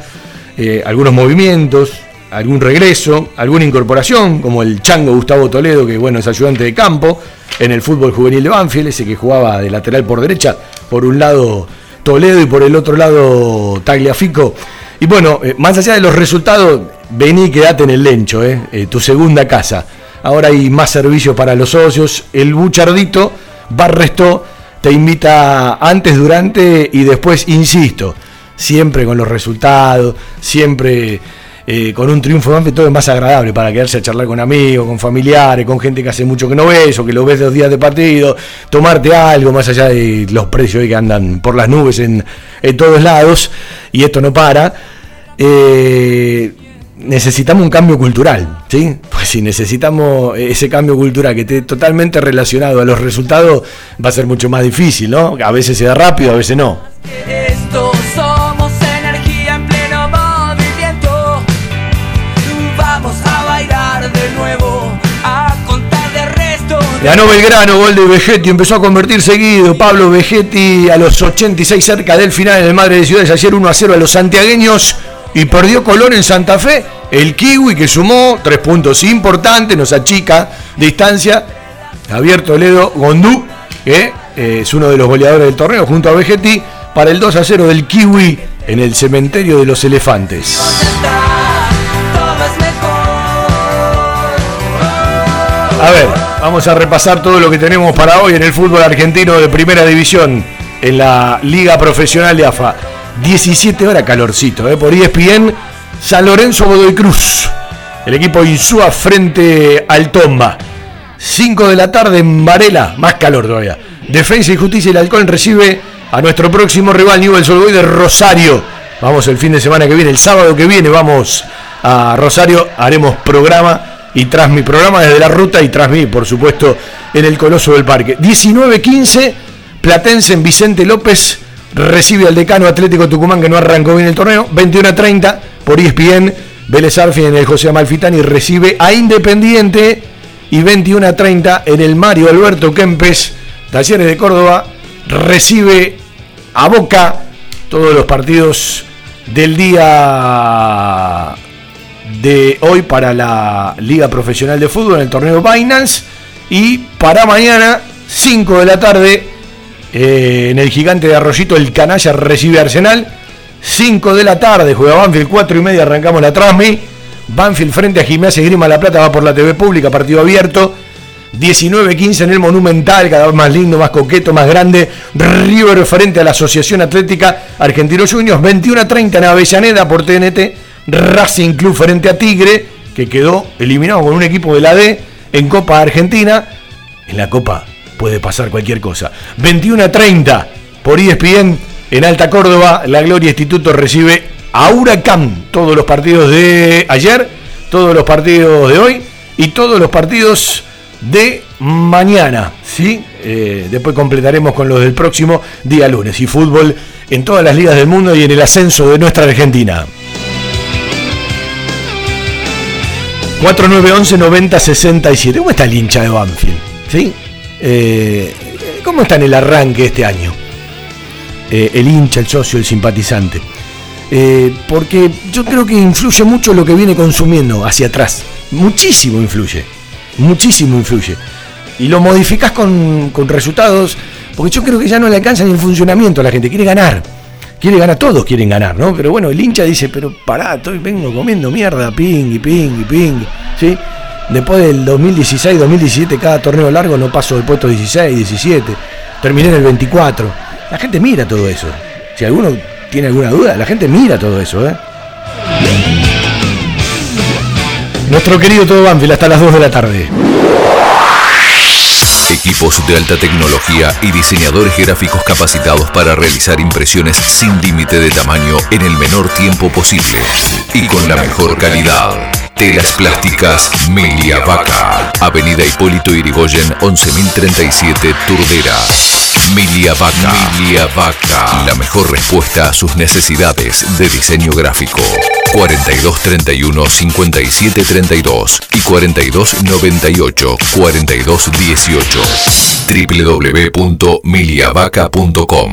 eh, algunos movimientos, algún regreso, alguna incorporación, como el chango Gustavo Toledo, que bueno, es ayudante de campo en el fútbol juvenil de Banfield, ese que jugaba de lateral por derecha, por un lado Toledo y por el otro lado Tagliafico. Y bueno, eh, más allá de los resultados, vení y quedate en el Lencho, tu segunda casa. Ahora hay más servicios para los socios. El Buchardito, Barresto, te invita antes, durante y después, insisto, siempre con los resultados, siempre eh, con un triunfo de todo es más agradable para quedarse a charlar con amigos, con familiares, con gente que hace mucho que no ves o que lo ves dos días de partido, tomarte algo más allá de los precios que andan por las nubes en, todos lados y esto no para. Eh, necesitamos un cambio cultural, ¿sí? Pues si necesitamos ese cambio cultural que esté totalmente relacionado a los resultados, va a ser mucho más difícil, ¿no? A veces se da rápido, a veces no. Ganó Belgrano, gol de Vegetti, empezó a convertir seguido. Pablo Vegetti a los 86 cerca del final en el Madre de Ciudades, ayer 1 a 0 a los santiagueños y perdió Colón en Santa Fe. El Kiwi que sumó tres puntos importantes, nos achica distancia. Javier Toledo Gondú, que eh, es uno de los goleadores del torneo, junto a Vegetti, para el 2 a 0 del Kiwi en el cementerio de los elefantes. A ver, vamos a repasar todo lo que tenemos para hoy en el fútbol argentino de primera división en la Liga Profesional de AFA. 17 horas calorcito, ¿eh? por ESPN, San Lorenzo Godoy Cruz. El equipo Insúa frente al Tomba. 5 de la tarde en Varela, más calor todavía. Defensa y Justicia y el Halcón recibe a nuestro próximo rival Newell's Solboy de Rosario. Vamos el fin de semana que viene, el sábado que viene vamos a Rosario, haremos programa y tras mi programa desde la ruta y tras mí, por supuesto, en el Coloso del Parque. 19-15, Platense en Vicente López recibe al decano Atlético Tucumán que no arrancó bien el torneo. 21-30 por ESPN, Vélez Arfi en el José Amalfitani recibe a Independiente y 21-30 en el Mario Alberto Kempes, Talleres de Córdoba, recibe a Boca todos los partidos del día de hoy para la Liga Profesional de Fútbol en el torneo Binance. Y para mañana, 5 de la tarde, eh, en el gigante de Arroyito, el Canalla recibe Arsenal. 5 de la tarde, juega Banfield, 4 y media, arrancamos la Transmi. Banfield frente a Gimnasia Grima La Plata va por la TV pública, partido abierto. 19-15 en el Monumental, cada vez más lindo, más coqueto, más grande. River frente a la Asociación Atlética Argentino Juniors. 21-30 en Avellaneda por TNT. Racing Club frente a Tigre, que quedó eliminado con un equipo de la D en Copa Argentina. En la Copa puede pasar cualquier cosa. 21 a 30 por ESPN en Alta Córdoba. La Gloria Instituto recibe a Huracán todos los partidos de ayer, todos los partidos de hoy y todos los partidos de mañana. ¿sí? Eh, después completaremos con los del próximo día lunes. Y fútbol en todas las ligas del mundo y en el ascenso de nuestra Argentina. 4911 90 67. ¿Cómo está el hincha de Banfield? ¿Sí? Eh, ¿Cómo está en el arranque este año? Eh, el hincha, el socio, el simpatizante. Eh, porque yo creo que influye mucho lo que viene consumiendo hacia atrás. Muchísimo influye. Muchísimo influye. Y lo modificás con, con resultados. Porque yo creo que ya no le alcanza ni el funcionamiento a la gente. Quiere ganar quiere ganar, todos quieren ganar, ¿no? Pero bueno, el hincha dice, pero pará, estoy, vengo comiendo mierda, ping y ping y ping, ¿sí? Después del 2016, 2017, cada torneo largo no paso del puesto 16, 17, terminé en el 24. La gente mira todo eso. Si alguno tiene alguna duda, la gente mira todo eso, ¿eh? Nuestro querido Todo Banfield hasta las 2 de la tarde equipos de alta tecnología y diseñadores gráficos capacitados para realizar impresiones sin límite de tamaño en el menor tiempo posible y con la mejor calidad. Telas plásticas Milia Vaca, Avenida Hipólito Irigoyen 11037 Turdera. Milia Vaca. Milia Vaca. La mejor respuesta a sus necesidades de diseño gráfico. 4231 5732 y 4298 4218. www.miliavaca.com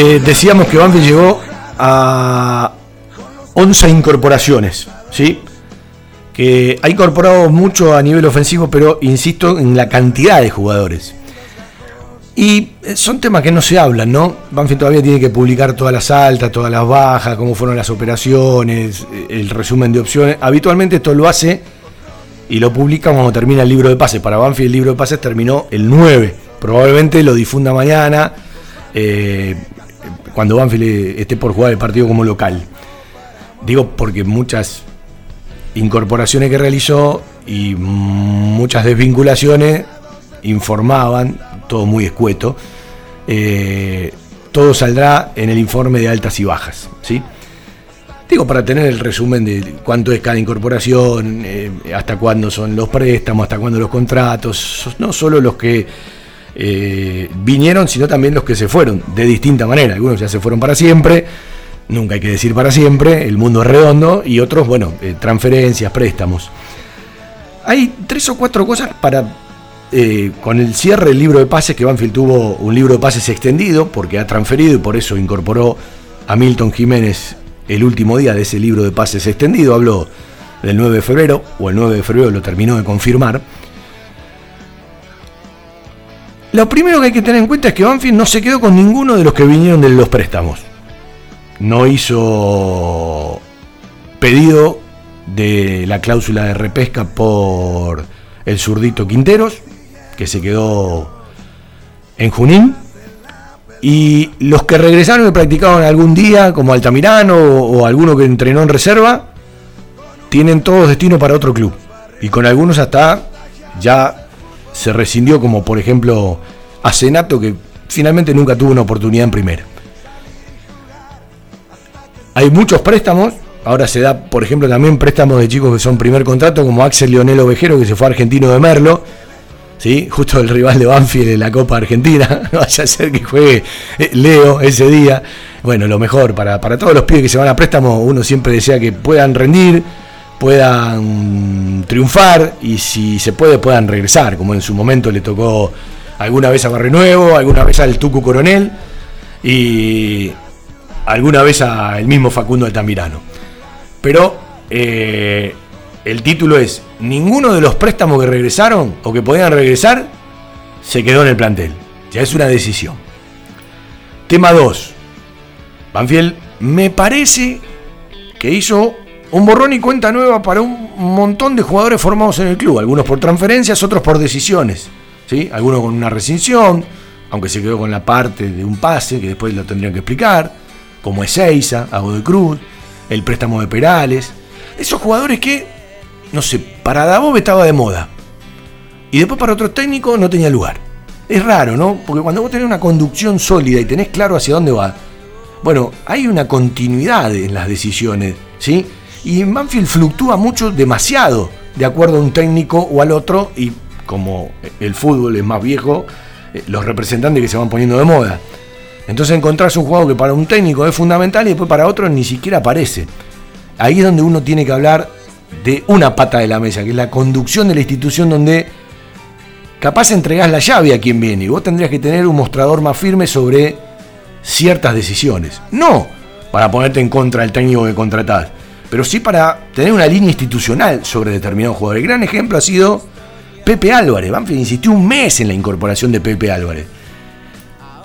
Eh, decíamos que Banfield llegó a 11 incorporaciones, ¿sí? Que ha incorporado mucho a nivel ofensivo, pero insisto en la cantidad de jugadores. Y eh, son temas que no se hablan, ¿no? Banfield todavía tiene que publicar todas las altas, todas las bajas, cómo fueron las operaciones, eh, el resumen de opciones. Habitualmente esto lo hace y lo publica cuando termina el libro de pases. Para Banfield el libro de pases terminó el 9. Probablemente lo difunda mañana, cuando Banfield esté por jugar el partido como local. Digo porque muchas incorporaciones que realizó y muchas desvinculaciones informaban, todo muy escueto, eh, todo saldrá en el informe de altas y bajas. ¿sí? Digo, para tener el resumen de cuánto es cada incorporación, eh, hasta cuándo son los préstamos, hasta cuándo los contratos, no solo los que eh, vinieron, sino también los que se fueron de distinta manera. Algunos ya se fueron para siempre, nunca hay que decir para siempre, el mundo es redondo, y otros, bueno, eh, transferencias, préstamos. Hay tres o cuatro cosas para, eh, con el cierre del libro de pases, que Banfield tuvo un libro de pases extendido, porque ha transferido y por eso incorporó a Milton Jiménez el último día de ese libro de pases extendido, habló del 9 de febrero, o el 9 de febrero lo terminó de confirmar. Lo primero que hay que tener en cuenta es que Banfield no se quedó con ninguno de los que vinieron de los préstamos no hizo pedido de la cláusula de repesca por el zurdito Quinteros, que se quedó en Junín. Y los que regresaron y practicaron algún día, como Altamirano o, o alguno que entrenó en reserva, tienen todos destino para otro club. Y con algunos hasta ya se rescindió, como por ejemplo Asenato, que finalmente nunca tuvo una oportunidad en primera. Hay muchos préstamos. Ahora se da, por ejemplo, también préstamos de chicos que son primer contrato, como Axel Leonel Ovejero, que se fue a Argentino de Merlo. ¿sí? Justo el rival de Banfield en la Copa Argentina. No vaya a ser que juegue eh, Leo ese día. Bueno, lo mejor para, para todos los pibes que se van a préstamo, uno siempre desea que puedan rendir, puedan triunfar y si se puede puedan regresar, como en su momento le tocó alguna vez a Barrio Nuevo, alguna vez al Tucu Coronel. Y, alguna vez al mismo Facundo Altamirano. Pero eh, el título es, ninguno de los préstamos que regresaron o que podían regresar se quedó en el plantel. Ya es una decisión. Tema 2. Banfield me parece que hizo un borrón y cuenta nueva para un montón de jugadores formados en el club, algunos por transferencias, otros por decisiones, ¿sí? algunos con una rescisión, aunque se quedó con la parte de un pase que después lo tendrían que explicar como Ezeiza, a de Cruz, el préstamo de Perales. Esos jugadores que, no sé, para Dabove estaba de moda. Y después para otro técnico no tenía lugar. Es raro, ¿no? Porque cuando vos tenés una conducción sólida y tenés claro hacia dónde va, bueno, hay una continuidad en las decisiones, ¿sí? Y Manfield fluctúa mucho, demasiado, de acuerdo a un técnico o al otro, y como el fútbol es más viejo, eh, los representantes que se van poniendo de moda. Entonces encontrás un juego que para un técnico es fundamental y después para otro ni siquiera aparece. Ahí es donde uno tiene que hablar de una pata de la mesa, que es la conducción de la institución donde capaz entregás la llave a quien viene y vos tendrías que tener un mostrador más firme sobre ciertas decisiones. No para ponerte en contra del técnico que contratás, pero sí para tener una línea institucional sobre determinado jugador. El gran ejemplo ha sido Pepe Álvarez. Banfield insistió un mes en la incorporación de Pepe Álvarez.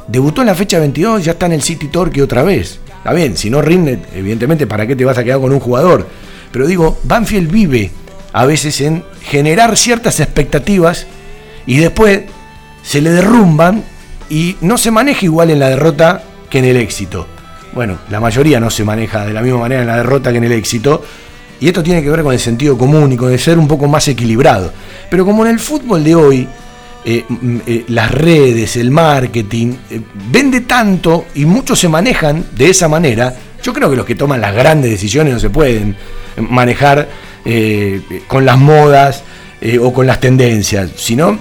Debutó en la fecha 22, ya está en el City Torque otra vez. Está bien, si no rinde, evidentemente, ¿para qué te vas a quedar con un jugador? Pero digo, Banfield vive a veces en generar ciertas expectativas y después se le derrumban y no se maneja igual en la derrota que en el éxito. Bueno, la mayoría no se maneja de la misma manera en la derrota que en el éxito. Y esto tiene que ver con el sentido común y con el ser un poco más equilibrado. Pero como en el fútbol de hoy, eh, mm, eh, las redes, el marketing, eh, vende tanto y muchos se manejan de esa manera, yo creo que los que toman las grandes decisiones no se pueden manejar con las modas o con las tendencias, sino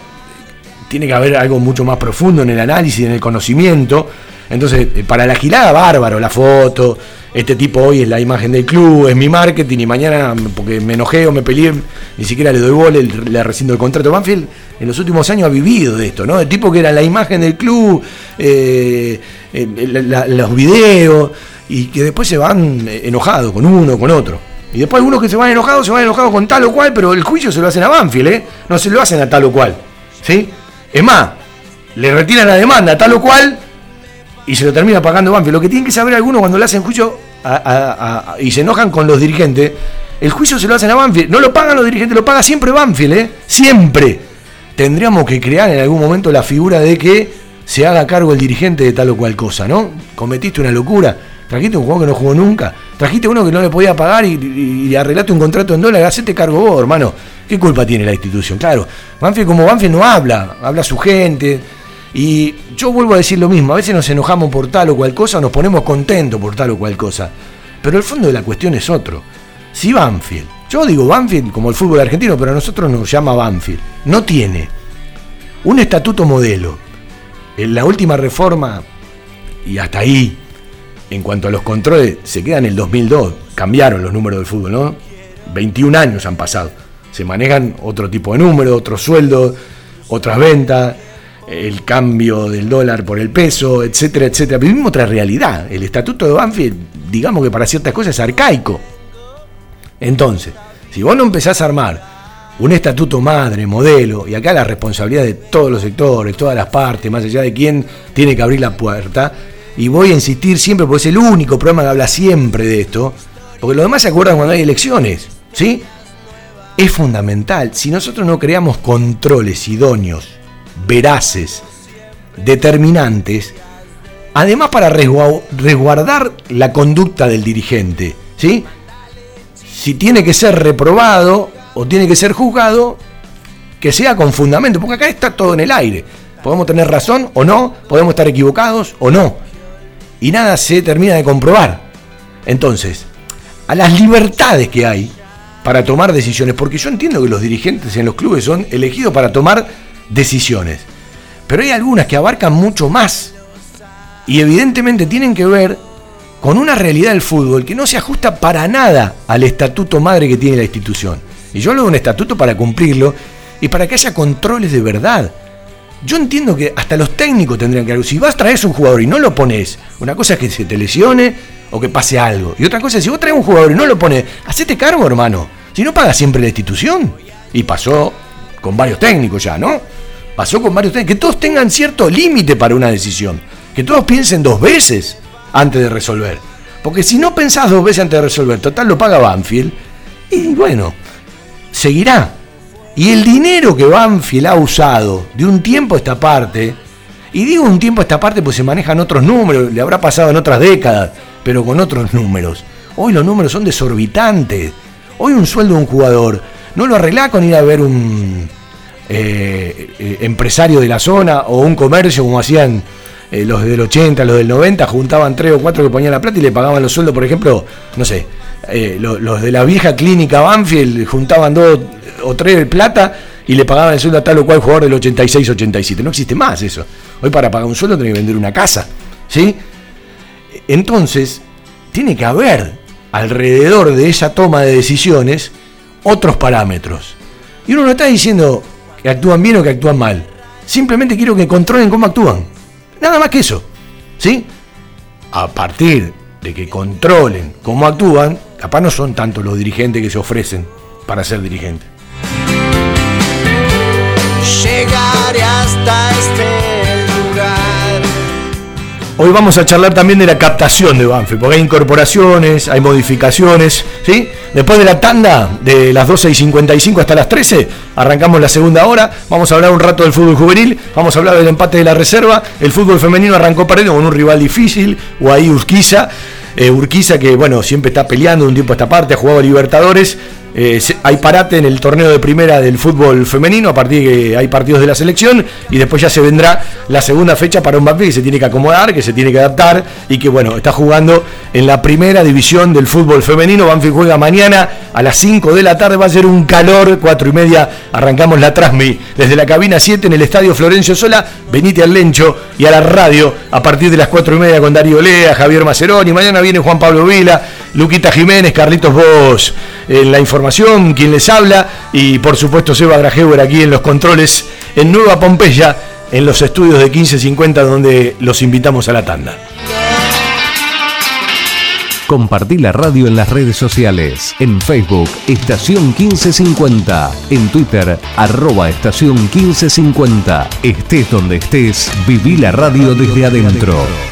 tiene que haber algo mucho más profundo en el análisis, en el conocimiento. Entonces, para la girada, bárbaro, la foto, este tipo hoy es la imagen del club, es mi marketing y mañana, porque me enojé o me peleé, ni siquiera le doy bola, le rescindo el contrato. Banfield en los últimos años ha vivido de esto, ¿no? El tipo que era la imagen del club, eh, eh, los videos, y que después se van eh, enojados con uno, con otro. Y después algunos que se van enojados, se van enojados con tal o cual, pero el juicio se lo hacen a Banfield, ¿eh? No se lo hacen a tal o cual, ¿sí? Es más, le retiran la demanda a tal o cual y se lo termina pagando Banfield. Lo que tienen que saber algunos cuando le hacen juicio a- a- a- y se enojan con los dirigentes, el juicio se lo hacen a Banfield. No lo pagan los dirigentes, lo paga siempre Banfield, ¿eh? Siempre. Tendríamos que crear en algún momento la figura de que se haga cargo el dirigente de tal o cual cosa, ¿no? Cometiste una locura. Trajiste un jugador que no jugó nunca. Trajiste uno que no le podía pagar y, y- y arreglaste un contrato en dólares. Hacete cargo vos, hermano. ¿Qué culpa tiene la institución? Claro, Banfield como Banfield no habla, habla su gente. Y yo vuelvo a decir lo mismo, a veces nos enojamos por tal o cual cosa, nos ponemos contentos por tal o cual cosa. Pero el fondo de la cuestión es otro. Si Banfield, yo digo Banfield como el fútbol argentino, pero a nosotros nos llama Banfield, no tiene un estatuto modelo. En la última reforma, y hasta ahí, en cuanto a los controles, se queda en el 2002. Cambiaron los números del fútbol, ¿no? 21 años han pasado. Se manejan otro tipo de números, otros sueldos, otras ventas, el cambio del dólar por el peso, etcétera, etcétera. Vivimos otra realidad. El estatuto de Banfield, digamos que para ciertas cosas es arcaico. Entonces, si vos no empezás a armar un estatuto madre, modelo, y acá la responsabilidad de todos los sectores, todas las partes, más allá de quién tiene que abrir la puerta, y voy a insistir siempre, porque es el único programa que habla siempre de esto, porque los demás se acuerdan cuando hay elecciones, ¿sí? Es fundamental, si nosotros no creamos controles idóneos, veraces, determinantes, además para resgua- resguardar la conducta del dirigente, ¿sí? Si tiene que ser reprobado o tiene que ser juzgado, que sea con fundamento, porque acá está todo en el aire. Podemos tener razón o no, podemos estar equivocados o no. Y nada se termina de comprobar. Entonces, a las libertades que hay para tomar decisiones, porque yo entiendo que los dirigentes en los clubes son elegidos para tomar decisiones, pero hay algunas que abarcan mucho más y evidentemente tienen que ver con una realidad del fútbol que no se ajusta para nada al estatuto madre que tiene la institución. Y yo hablo de un estatuto para cumplirlo y para que haya controles de verdad. Yo entiendo que hasta los técnicos tendrían que... Si vas a traer un jugador y no lo pones, una cosa es que se te lesione o que pase algo. Y otra cosa es, si vos traes un jugador y no lo pones, hacete cargo, hermano. Si no paga siempre la institución. Y pasó con varios técnicos ya, ¿no? Pasó con varios técnicos. Que todos tengan cierto límite para una decisión. Que todos piensen dos veces antes de resolver. Porque si no pensás dos veces antes de resolver, total lo paga Banfield. Y bueno, seguirá. Y el dinero que Banfield ha usado de un tiempo a esta parte, y digo un tiempo a esta parte pues se manejan otros números, le habrá pasado en otras décadas, pero con otros números. Hoy los números son desorbitantes. Hoy un sueldo de un jugador no lo arreglá con ir a ver un eh, empresario de la zona o un comercio como hacían eh, los del 80, los del 90, juntaban tres o cuatro que ponían la plata y le pagaban los sueldos, por ejemplo, no sé, eh, lo- los, de la vieja clínica Banfield juntaban dos o tres de plata y le pagaban el sueldo a tal o cual jugador del 86-87. No existe más eso. Hoy para pagar un sueldo tiene que vender una casa. ¿Sí? Entonces, tiene que haber alrededor de esa toma de decisiones otros parámetros. Y uno no está diciendo que actúan bien o que actúan mal. Simplemente quiero que controlen cómo actúan. Nada más que eso. ¿Sí? A partir de que controlen cómo actúan, capaz no son tanto los dirigentes que se ofrecen para ser dirigentes. Llegaré hasta este. Hoy vamos a charlar también de la captación de Banfield, porque hay incorporaciones, hay modificaciones, ¿sí? Después de la tanda de las 12 y 55 hasta las 13, arrancamos la segunda hora, vamos a hablar un rato del fútbol juvenil, vamos a hablar del empate de la reserva, el fútbol femenino arrancó perdiendo con un rival difícil, ahí Urquiza, eh, Urquiza que bueno, siempre está peleando un tiempo a esta parte, ha jugado a Libertadores, eh, hay parate en el torneo de primera del fútbol femenino a partir de que hay partidos de la selección y después ya se vendrá la segunda fecha para un Banfield que se tiene que acomodar, que se tiene que adaptar y que bueno, está jugando en la primera división del fútbol femenino. Banfield juega mañana a las 5 de la tarde, va a ser un calor, 4 y media, arrancamos la Transmi desde la cabina 7 en el estadio Florencio Sola, venite al Lencho y a la radio a partir de las 4 y media con Darío Lea, Javier Maceroni, mañana viene Juan Pablo Vila, Luquita Jiménez, Carlitos Vos en la información, quien les habla y por supuesto Seba Grajewer aquí en los controles en Nueva Pompeya, en los estudios de 1550 donde los invitamos a la tanda. Compartí la radio en las redes sociales. En Facebook, Estación 1550. En Twitter, arroba Estación 1550. Estés donde estés, viví la radio desde adentro.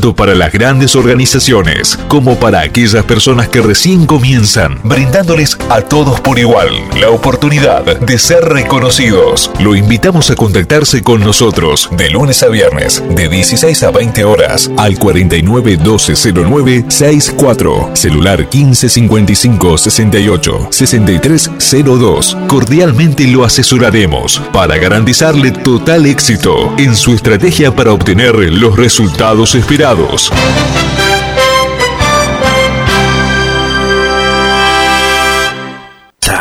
para las grandes organizaciones como para aquellas personas que recién comienzan, brindándoles a todos por igual la oportunidad de ser reconocidos. Lo invitamos a contactarse con nosotros de lunes a viernes de 16 a 20 horas al 49 12 09 64, celular 15 55 68 63 02. Cordialmente lo asesoraremos para garantizarle total éxito en su estrategia para obtener los resultados esperados.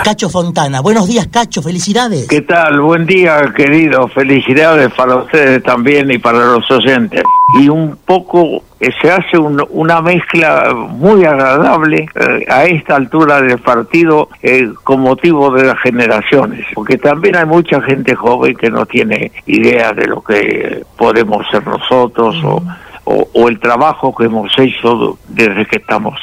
Cacho Fontana. Buenos días, Cacho. Felicidades. ¿Qué tal? Buen día, querido. Felicidades para ustedes también y para los oyentes. Y un poco eh, se hace una mezcla muy agradable eh, a esta altura del partido eh, con motivo de las generaciones, porque también hay mucha gente joven que no tiene idea de lo que podemos ser nosotros o o, el trabajo que hemos hecho desde que estamos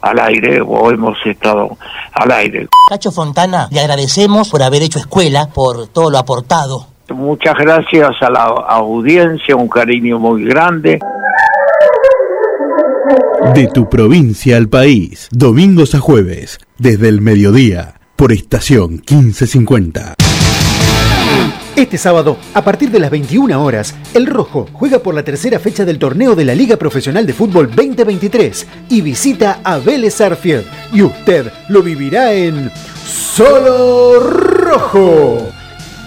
al aire o hemos estado al aire. Cacho Fontana, le agradecemos por haber hecho escuela, por todo lo aportado. Muchas gracias a la audiencia, un cariño muy grande. De tu provincia al país, domingos a jueves, desde el mediodía, por estación 1550. Este sábado, a partir de las 21 horas, el Rojo juega por la tercera fecha del torneo de la Liga Profesional de Fútbol 2023 y visita a Vélez Arfield. Y usted lo vivirá en Solo Rojo.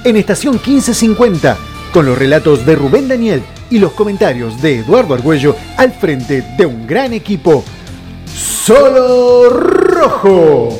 En estación 1550, con los relatos de Rubén Daniel y los comentarios de Eduardo Argüello al frente de un gran equipo. Solo Rojo.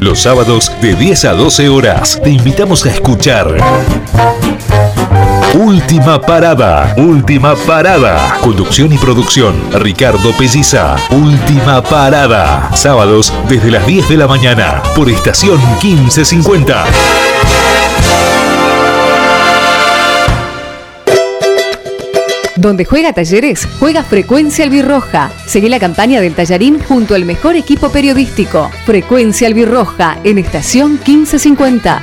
Los sábados de 10 a 12 horas te invitamos a escuchar Última Parada, Última Parada. Conducción y producción, Ricardo Pelliza. Última Parada. Sábados desde las 10 de la mañana por estación 1550. Donde juega Talleres, juega Frecuencia Albirroja. Seguí la campaña del Tallarín junto al mejor equipo periodístico. Frecuencia Albirroja en estación 1550.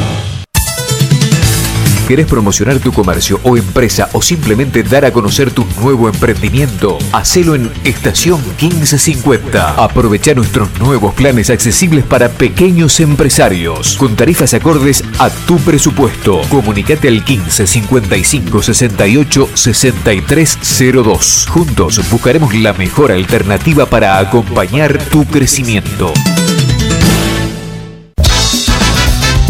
¿Querés promocionar tu comercio o empresa o simplemente dar a conocer tu nuevo emprendimiento? Hacelo en Estación 1550. Aprovecha nuestros nuevos planes accesibles para pequeños empresarios con tarifas acordes a tu presupuesto. Comunicate al 15 55 68 6302. Juntos buscaremos la mejor alternativa para acompañar tu crecimiento.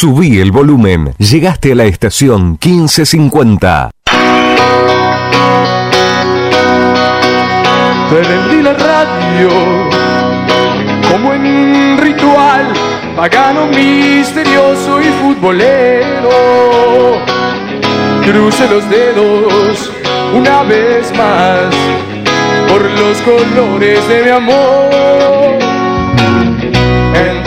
Subí el volumen. Llegaste a la estación 1550. Prendí la radio como en ritual pagano, misterioso y futbolero. Cruce los dedos una vez más por los colores de mi amor.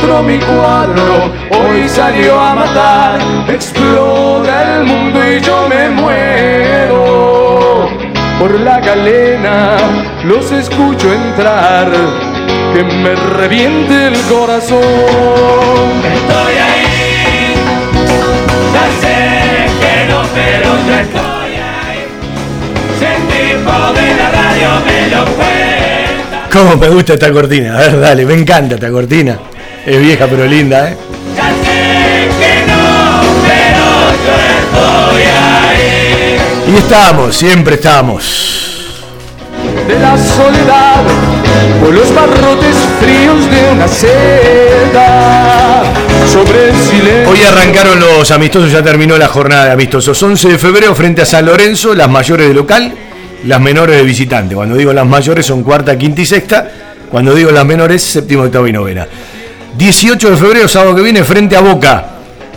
Entró mi cuadro, hoy salió a matar, explota el mundo y yo me muero. Por la galena los escucho entrar, que me reviente el corazón. Estoy ahí, ya sé que no, pero yo estoy ahí. Si el tipo de la radio me lo cuenta. ¿Cómo me gusta esta cortina? A ver, dale, me encanta esta cortina. Es vieja pero linda, ¿eh? Y estamos, siempre estamos. de la soledad por los barrotes fríos de una seda sobre el silencio. Hoy arrancaron los amistosos, ya terminó la jornada de amistosos. 11 de febrero frente a San Lorenzo, las mayores de local, las menores de visitante. Cuando digo las mayores son cuarta, quinta y sexta. Cuando digo las menores, séptima, octava y novena. 18 de febrero, sábado que viene, frente a Boca.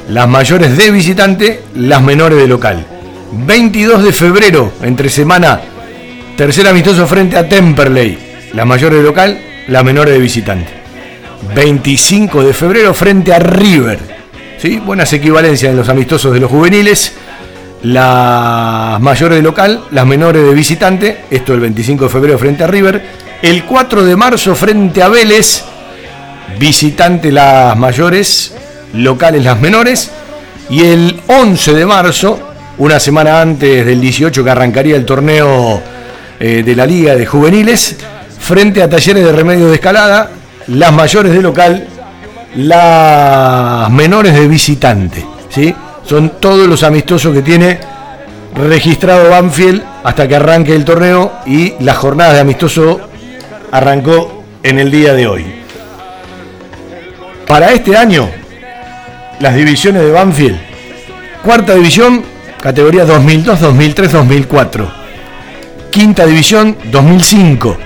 Las mayores de visitante, las menores de local. 22 de febrero, entre semana, tercer amistoso frente a Temperley. Las mayores de local, las menores de visitante. 25 de febrero frente a River. ¿Sí? Buenas equivalencias en los amistosos de los juveniles. Las mayores de local, las menores de visitante. Esto el 25 de febrero frente a River. El 4 de marzo frente a Vélez. Visitante las mayores, locales las menores. Y el 11 de marzo, una semana antes del 18 que arrancaría el torneo eh, de la Liga de Juveniles, frente a Talleres de Remedios de Escalada, las mayores de local, las menores de visitante. ¿sí? Son todos los amistosos que tiene registrado Banfield hasta que arranque el torneo y la jornada de amistoso arrancó en el día de hoy. Para este año, las divisiones de Banfield, cuarta división, categoría 2002, 2003, 2004. Quinta división, 2005.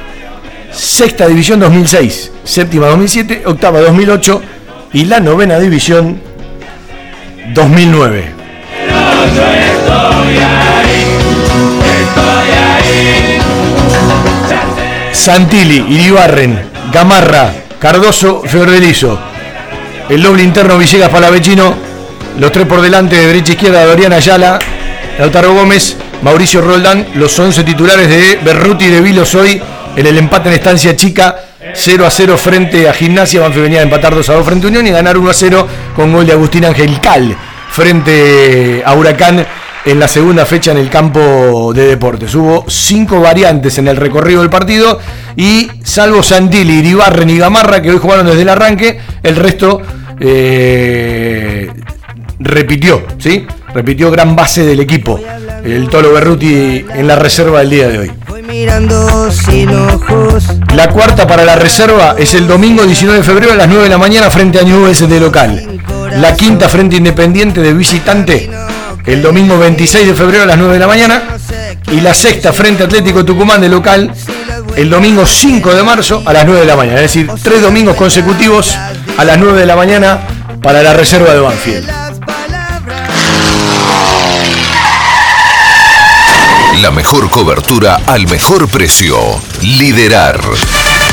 Sexta división, 2006. Séptima, 2007. Octava, 2008. Y la novena división, 2009. Santilli, Iribarren, Gamarra, Cardoso, Fiordelizo. El doble interno Villegas Palavecino. Los tres por delante de derecha e izquierda Doriana Ayala, Lautaro Gómez, Mauricio Roldán. Los 11 titulares de Berruti y de Vilos hoy en el empate en estancia chica. 0 a 0 frente a Gimnasia. Banfield venía a empatar 2 a 2 frente a Unión y ganar 1 a 0 con gol de Agustín Ángel Cal frente a Huracán en la segunda fecha en el campo de deportes. Hubo cinco variantes en el recorrido del partido y salvo Santilli, Iribarren y Gamarra que hoy jugaron desde el arranque, el resto eh, repitió, ¿sí? Repitió gran base del equipo. El Tolo Berruti en la reserva del día de hoy. La cuarta para la reserva es el domingo 19 de febrero a las 9 de la mañana frente a Newell's de local. La quinta frente Independiente de visitante el domingo 26 de febrero a las 9 de la mañana. Y la sexta frente Atlético Tucumán de local el domingo 5 de marzo a las 9 de la mañana. Es decir, tres domingos consecutivos a las 9 de la mañana para la reserva de Banfield. La mejor cobertura al mejor precio. Liderar.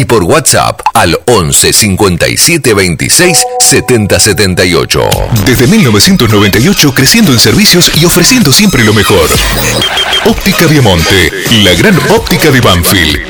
y por WhatsApp al 11 57 26 70 78. Desde 1998 creciendo en servicios y ofreciendo siempre lo mejor. Óptica Viamonte, la gran óptica de Banfield.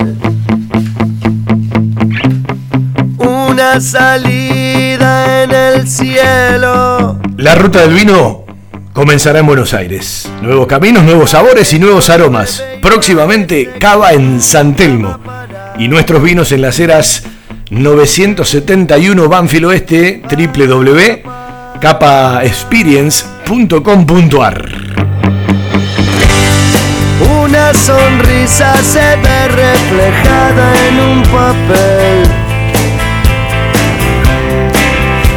una salida en el cielo. La ruta del vino comenzará en Buenos Aires. Nuevos caminos, nuevos sabores y nuevos aromas. Próximamente Cava en San Telmo. Y nuestros vinos en las eras 971 Banfield Oeste www.capaexperience.com.ar Una sonrisa se ve reflejada en un papel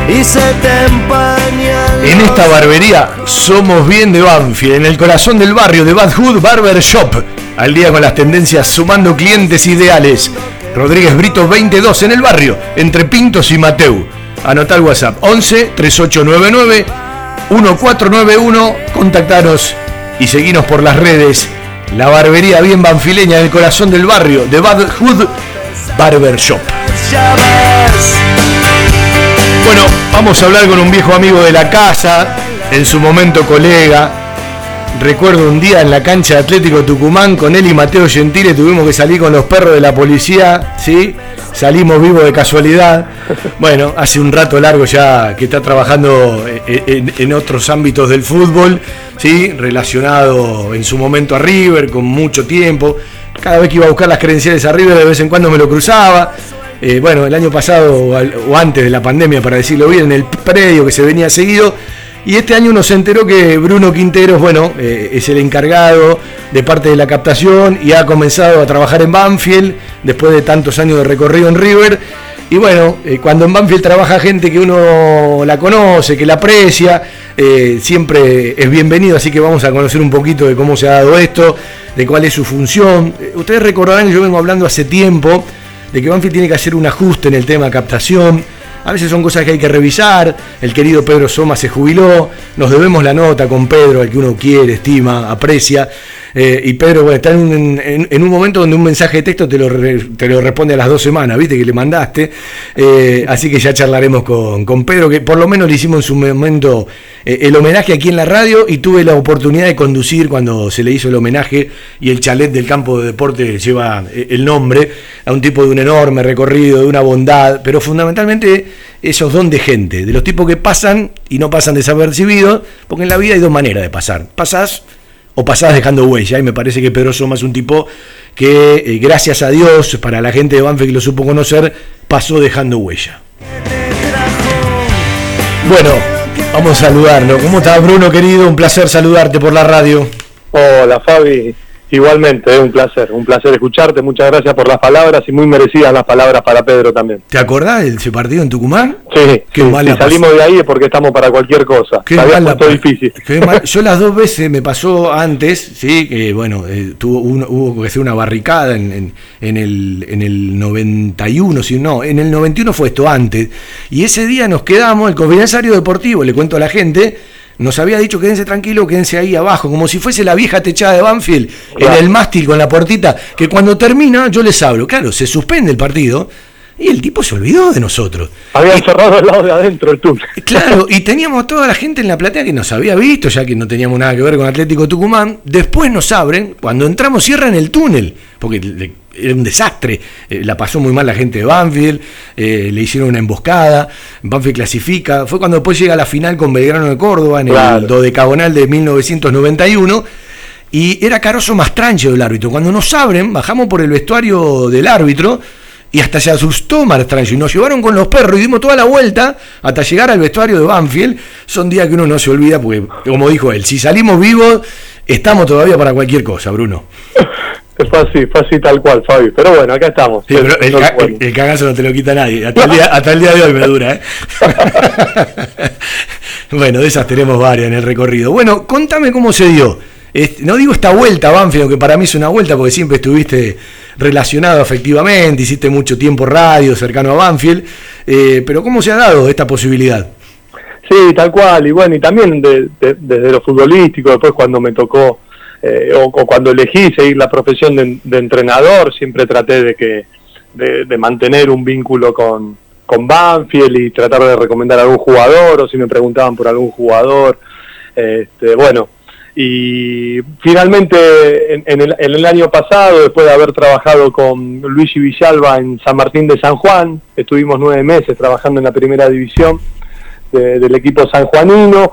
y se te empaña. En esta barbería somos bien de Banfield, en el corazón del barrio de Bad Hood Barber Shop. Al día con las tendencias sumando clientes ideales. Rodríguez Brito 22 en el barrio, entre Pintos y Mateu. Anotá el WhatsApp 11 3899 1491. Contactaros y seguinos por las redes. La barbería bien banfileña en el corazón del barrio de Bad Hood Barber Shop. Bueno, vamos a hablar con un viejo amigo de la casa, en su momento colega. Recuerdo un día en la cancha de Atlético Tucumán con él y Mateo Gentile tuvimos que salir con los perros de la policía, ¿sí? Salimos vivos de casualidad. Bueno, hace un rato largo ya que está trabajando en, en otros ámbitos del fútbol, ¿sí? Relacionado en su momento a River con mucho tiempo. Cada vez que iba a buscar las credenciales a River de vez en cuando me lo cruzaba. Eh, bueno, el año pasado o antes de la pandemia, para decirlo bien, en el predio que se venía seguido. Y este año uno se enteró que Bruno Quinteros, bueno, eh, es el encargado de parte de la captación y ha comenzado a trabajar en Banfield después de tantos años de recorrido en River. Y bueno, eh, cuando en Banfield trabaja gente que uno la conoce, que la aprecia, siempre es bienvenido, así que vamos a conocer un poquito de cómo se ha dado esto, de cuál es su función. ustedes recordarán que yo vengo hablando hace tiempo de que Banfield tiene que hacer un ajuste en el tema captación. A veces son cosas que hay que revisar. El querido Pedro Soma se jubiló. Nos debemos la nota con Pedro, al que uno quiere, estima, aprecia. Eh, y Pedro bueno, está en, un momento donde un mensaje de texto te lo, te lo responde a las dos semanas, viste que le mandaste. Eh, así que ya charlaremos con, con, Pedro, que por lo menos le hicimos en su momento eh, el homenaje aquí en la radio y tuve la oportunidad de conducir cuando se le hizo el homenaje y el chalet del campo de deporte lleva el nombre a un tipo de un enorme recorrido, de una bondad, pero fundamentalmente esos don de gente, de los tipos que pasan y no pasan desapercibidos, porque en la vida hay dos maneras de pasar. Pasás o pasadas dejando huella. Y me parece que Pedro Soma es un tipo que, eh, gracias a Dios, para la gente de Banfield que lo supo conocer, pasó dejando huella. Bueno, Vamos a saludarlo. ¿Cómo estás, Bruno, querido? Un placer saludarte por la radio. Hola, Fabi. Igualmente, es un placer, un placer escucharte. Muchas gracias por las palabras y muy merecidas las palabras para Pedro también. ¿Te acordás de ese partido en Tucumán? Sí, Qué sí, mala si salimos de ahí es porque estamos para cualquier cosa. Qué Se había mal la puesto pa- difícil. qué mal- Yo las dos veces me pasó antes, sí, que bueno, eh, tuvo uno- hubo que hacer una barricada en, en- en el, en el 91, si no, en el 91 fue esto antes. Y ese día nos quedamos, el confidenciario deportivo, le cuento a la gente, nos había dicho quédense tranquilo, quédense ahí abajo, como si fuese la vieja techada de Banfield, en el mástil con la puertita, que cuando termina yo les hablo. Claro, se suspende el partido. Y el tipo se olvidó de nosotros. Habían cerrado el lado de adentro el túnel. Claro, y teníamos toda la gente en la platea que nos había visto, ya que no teníamos nada que ver con Atlético Tucumán. Después nos abren, cuando entramos cierran el túnel, porque era un desastre. Eh, la pasó muy mal la gente de Banfield, eh, le hicieron una emboscada, Banfield clasifica. Fue cuando después llega la final con Belgrano de Córdoba en Claro. el dodecagonal de 1991. Y era Caroso Mastrancho el árbitro. Cuando nos abren, bajamos por el vestuario del árbitro y hasta se asustó Mastrancho. Y nos llevaron con los perros y dimos toda la vuelta hasta llegar al vestuario de Banfield. Son días que uno no se olvida porque, como dijo él, si salimos vivos, estamos todavía para cualquier cosa, Bruno. Así, fue así tal cual, Fabi. Pero bueno, acá estamos. Sí, pero el, ca- cagazo no te lo quita nadie. Hasta el día, hasta el día de hoy me dura, ¿eh? bueno, de esas tenemos varias en el recorrido. Bueno, contame cómo se dio. No digo esta vuelta a Banfield, que para mí es una vuelta porque siempre estuviste relacionado afectivamente, hiciste mucho tiempo radio cercano a Banfield, eh, pero ¿cómo se ha dado esta posibilidad? Sí, tal cual. Y bueno, y también de- de- desde lo futbolístico, después cuando me tocó, eh, o, cuando elegí seguir la profesión de, entrenador, siempre traté de que de, de mantener un vínculo con, con Banfield y tratar de recomendar a algún jugador, o si me preguntaban por algún jugador. Este, bueno, y finalmente en, en el, en el año pasado, después de haber trabajado con Luigi Villalba en San Martín de San Juan, estuvimos nueve meses trabajando en la primera división de- del equipo sanjuanino.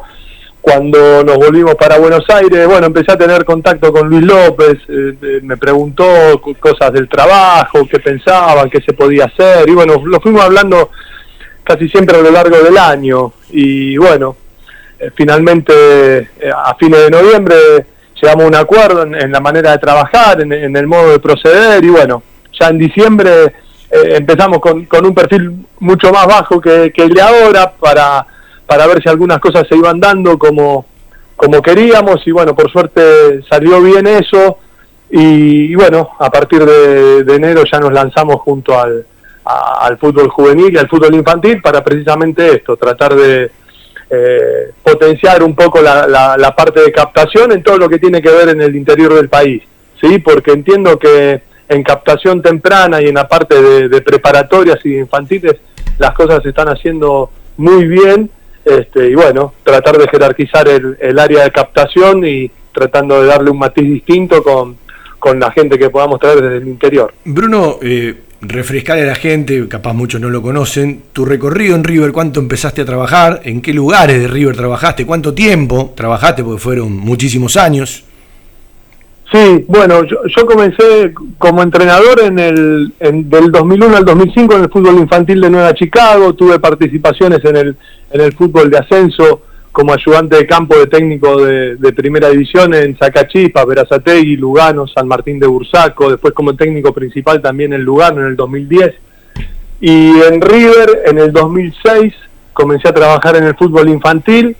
Cuando nos volvimos para Buenos Aires, bueno, empecé a tener contacto con Luis López, eh, eh, me preguntó co- cosas del trabajo, qué pensaban, qué se podía hacer, y bueno, lo fuimos hablando casi siempre a lo largo del año. Y bueno, eh, finalmente a fines de noviembre llegamos a un acuerdo en, en la manera de trabajar, en el modo de proceder, y bueno, ya en diciembre eh, empezamos con, con un perfil mucho más bajo que, que el de ahora para, para ver si algunas cosas se iban dando como, como queríamos y bueno, por suerte salió bien eso y, y bueno, a partir de, enero ya nos lanzamos junto al, al fútbol juvenil y al fútbol infantil para precisamente esto, tratar de eh, potenciar un poco la, la- la parte de captación en todo lo que tiene que ver en el interior del país, ¿sí? Porque entiendo que en captación temprana y en la parte de, preparatorias y infantiles las cosas se están haciendo muy bien este, y bueno, tratar de jerarquizar el, el área de captación y tratando de darle un matiz distinto con, con la gente que podamos traer desde el interior. Bruno, eh, refrescarle a la gente, capaz muchos no lo conocen, tu recorrido en River, cuánto empezaste a trabajar, en qué lugares de River trabajaste, cuánto tiempo trabajaste, porque fueron muchísimos años. Sí, bueno, yo, yo comencé como entrenador en el en- del 2001 al 2005 en el fútbol infantil de Nueva Chicago, tuve participaciones en el en el fútbol de ascenso como ayudante de campo de técnico de, primera división en Zacachipa, Verazategui, Lugano, San Martín de Bursaco, después como técnico principal también en Lugano en el 2010. Y en River en el 2006 comencé a trabajar en el fútbol infantil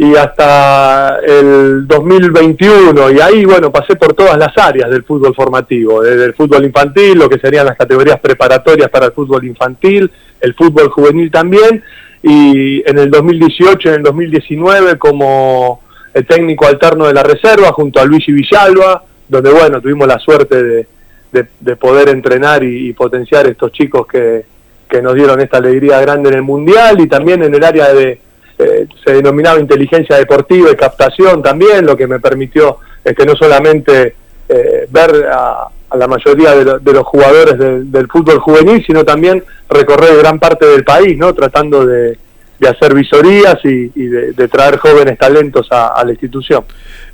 y hasta el 2021 y ahí bueno pasé por todas las áreas del fútbol formativo desde el fútbol infantil lo que serían las categorías preparatorias para el fútbol infantil el fútbol juvenil también y en el 2018 en el 2019 como el técnico alterno de la reserva junto a Luigi Villalba donde bueno tuvimos la suerte de, de- de poder entrenar y, y potenciar estos chicos que, que nos dieron esta alegría grande en el mundial y también en el área de eh, se denominaba inteligencia deportiva y captación también, lo que me permitió es que no solamente eh, ver a, a la mayoría de, lo- de los jugadores del- del fútbol juvenil, sino también recorrer gran parte del país, ¿no? Tratando de, de hacer visorías y, y de, traer jóvenes talentos a, a la institución.